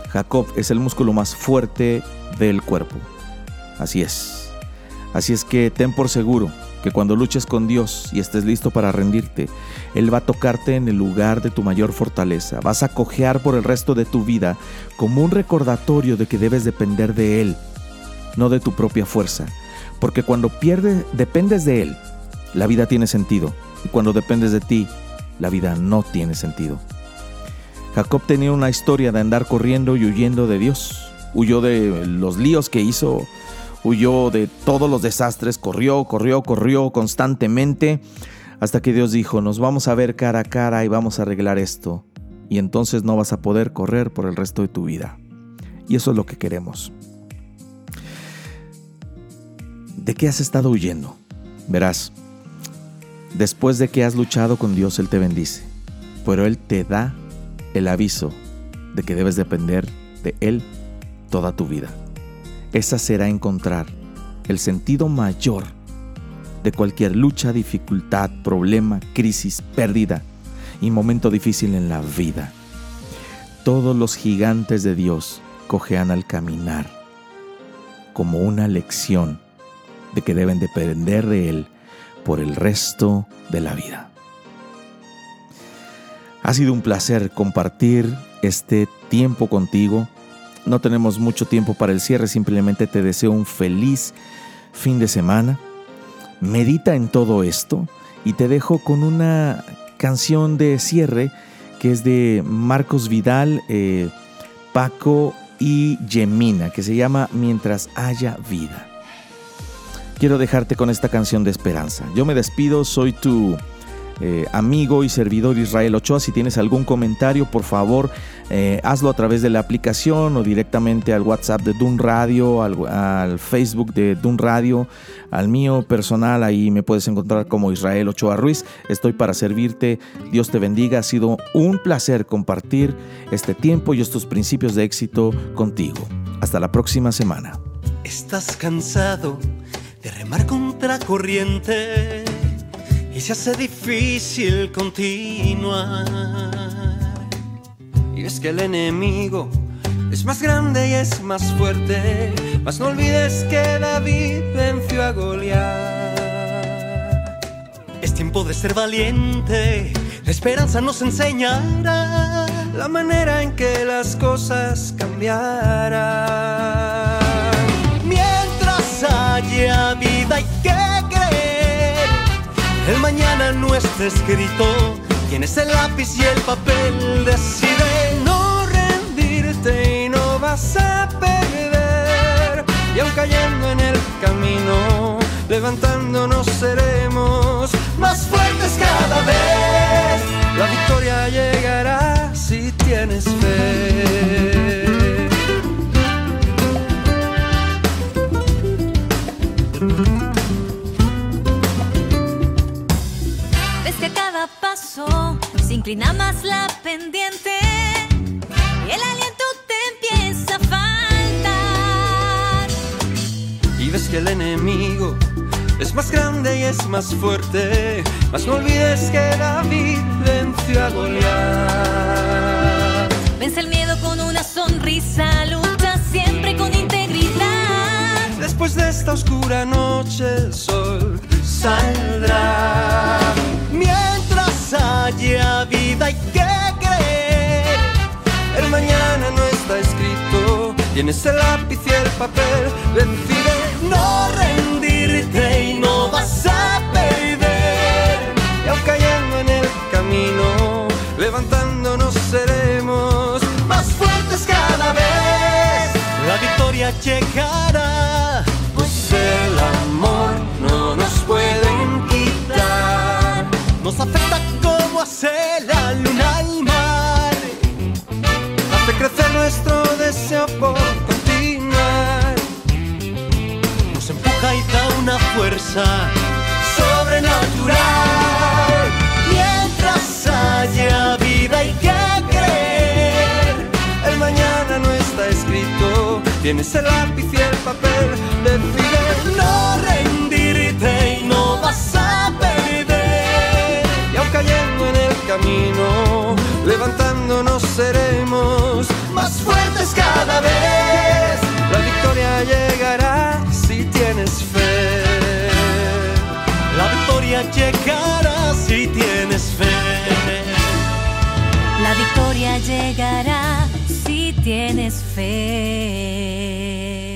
Jacob es el músculo más fuerte del cuerpo. Así es. Así es que ten por seguro que cuando luches con Dios y estés listo para rendirte, Él va a tocarte en el lugar de tu mayor fortaleza. Vas a cojear por el resto de tu vida como un recordatorio de que debes depender de Él, no de tu propia fuerza. Porque cuando pierdes, dependes de Él, la vida tiene sentido. Y cuando dependes de ti, la vida no tiene sentido. Jacob tenía una historia de andar corriendo y huyendo de Dios. Huyó de los líos que hizo huyó de todos los desastres, corrió, corrió, corrió constantemente, hasta que Dios dijo, nos vamos a ver cara a cara y vamos a arreglar esto. Y entonces no vas a poder correr por el resto de tu vida. Y eso es lo que queremos. ¿De qué has estado huyendo? Verás, después de que has luchado con Dios, Él te bendice, pero Él te da el aviso de que debes depender de Él toda tu vida esa será encontrar el sentido mayor de cualquier lucha, dificultad, problema, crisis, pérdida y momento difícil en la vida. Todos los gigantes de Dios cojean al caminar como una lección de que deben depender de Él por el resto de la vida. Ha sido un placer compartir este tiempo contigo no tenemos mucho tiempo para el cierre, simplemente te deseo un feliz fin de semana. Medita en todo esto y te dejo con una canción de cierre que es de Marcos Vidal, eh, Paco y Gemina, que se llama Mientras haya vida. Quiero dejarte con esta canción de esperanza. Yo me despido, soy tu eh, amigo y servidor Israel Ochoa. Si tienes algún comentario, por favor, eh, hazlo a través de la aplicación o directamente al WhatsApp de Dun Radio, al, Facebook de Dun Radio, al mío personal. Ahí me puedes encontrar como Israel Ochoa Ruiz. Estoy para servirte. Dios te bendiga. Ha sido un placer compartir este tiempo y estos principios de éxito contigo. Hasta la próxima semana. Estás cansado de remar contra corriente y se hace difícil continuar. Y es que el enemigo es más grande y es más fuerte, mas no olvides que David venció a Goliat. Es tiempo de ser valiente, la esperanza nos enseñará la manera en que las cosas cambiarán. Mientras haya vida y que el mañana no está escrito. Tienes el lápiz y el papel. Decide no rendirte y no vas a perder. Y aun cayendo en el camino, levantándonos seremos más fuertes cada vez. La victoria llegará si tienes fe. Inclina más la pendiente y el aliento te empieza a faltar. Y ves que el enemigo es más grande y es más fuerte. Mas no olvides que David venció a Goliat. Vence el miedo con una sonrisa, lucha siempre con integridad. Después de esta oscura noche el sol saldrá. Haya vida hay que creer. El mañana no está escrito. Tienes el lápiz y el papel. Decide no rendirte y no vas a perder. Y aun cayendo en el camino, levantándonos seremos más fuertes cada vez. La victoria llegará, pues el amor no nos pueden quitar. Nos afecta hace la luna al mar. Hace crecer nuestro deseo por continuar. Nos empuja y da una fuerza sobrenatural. Mientras haya vida hay que creer. El mañana no está escrito. Tienes el lápiz y el papel. Decide no rendirte camino, levantándonos seremos más fuertes cada vez. La victoria llegará si tienes fe. La victoria llegará si tienes fe. La victoria llegará si tienes fe.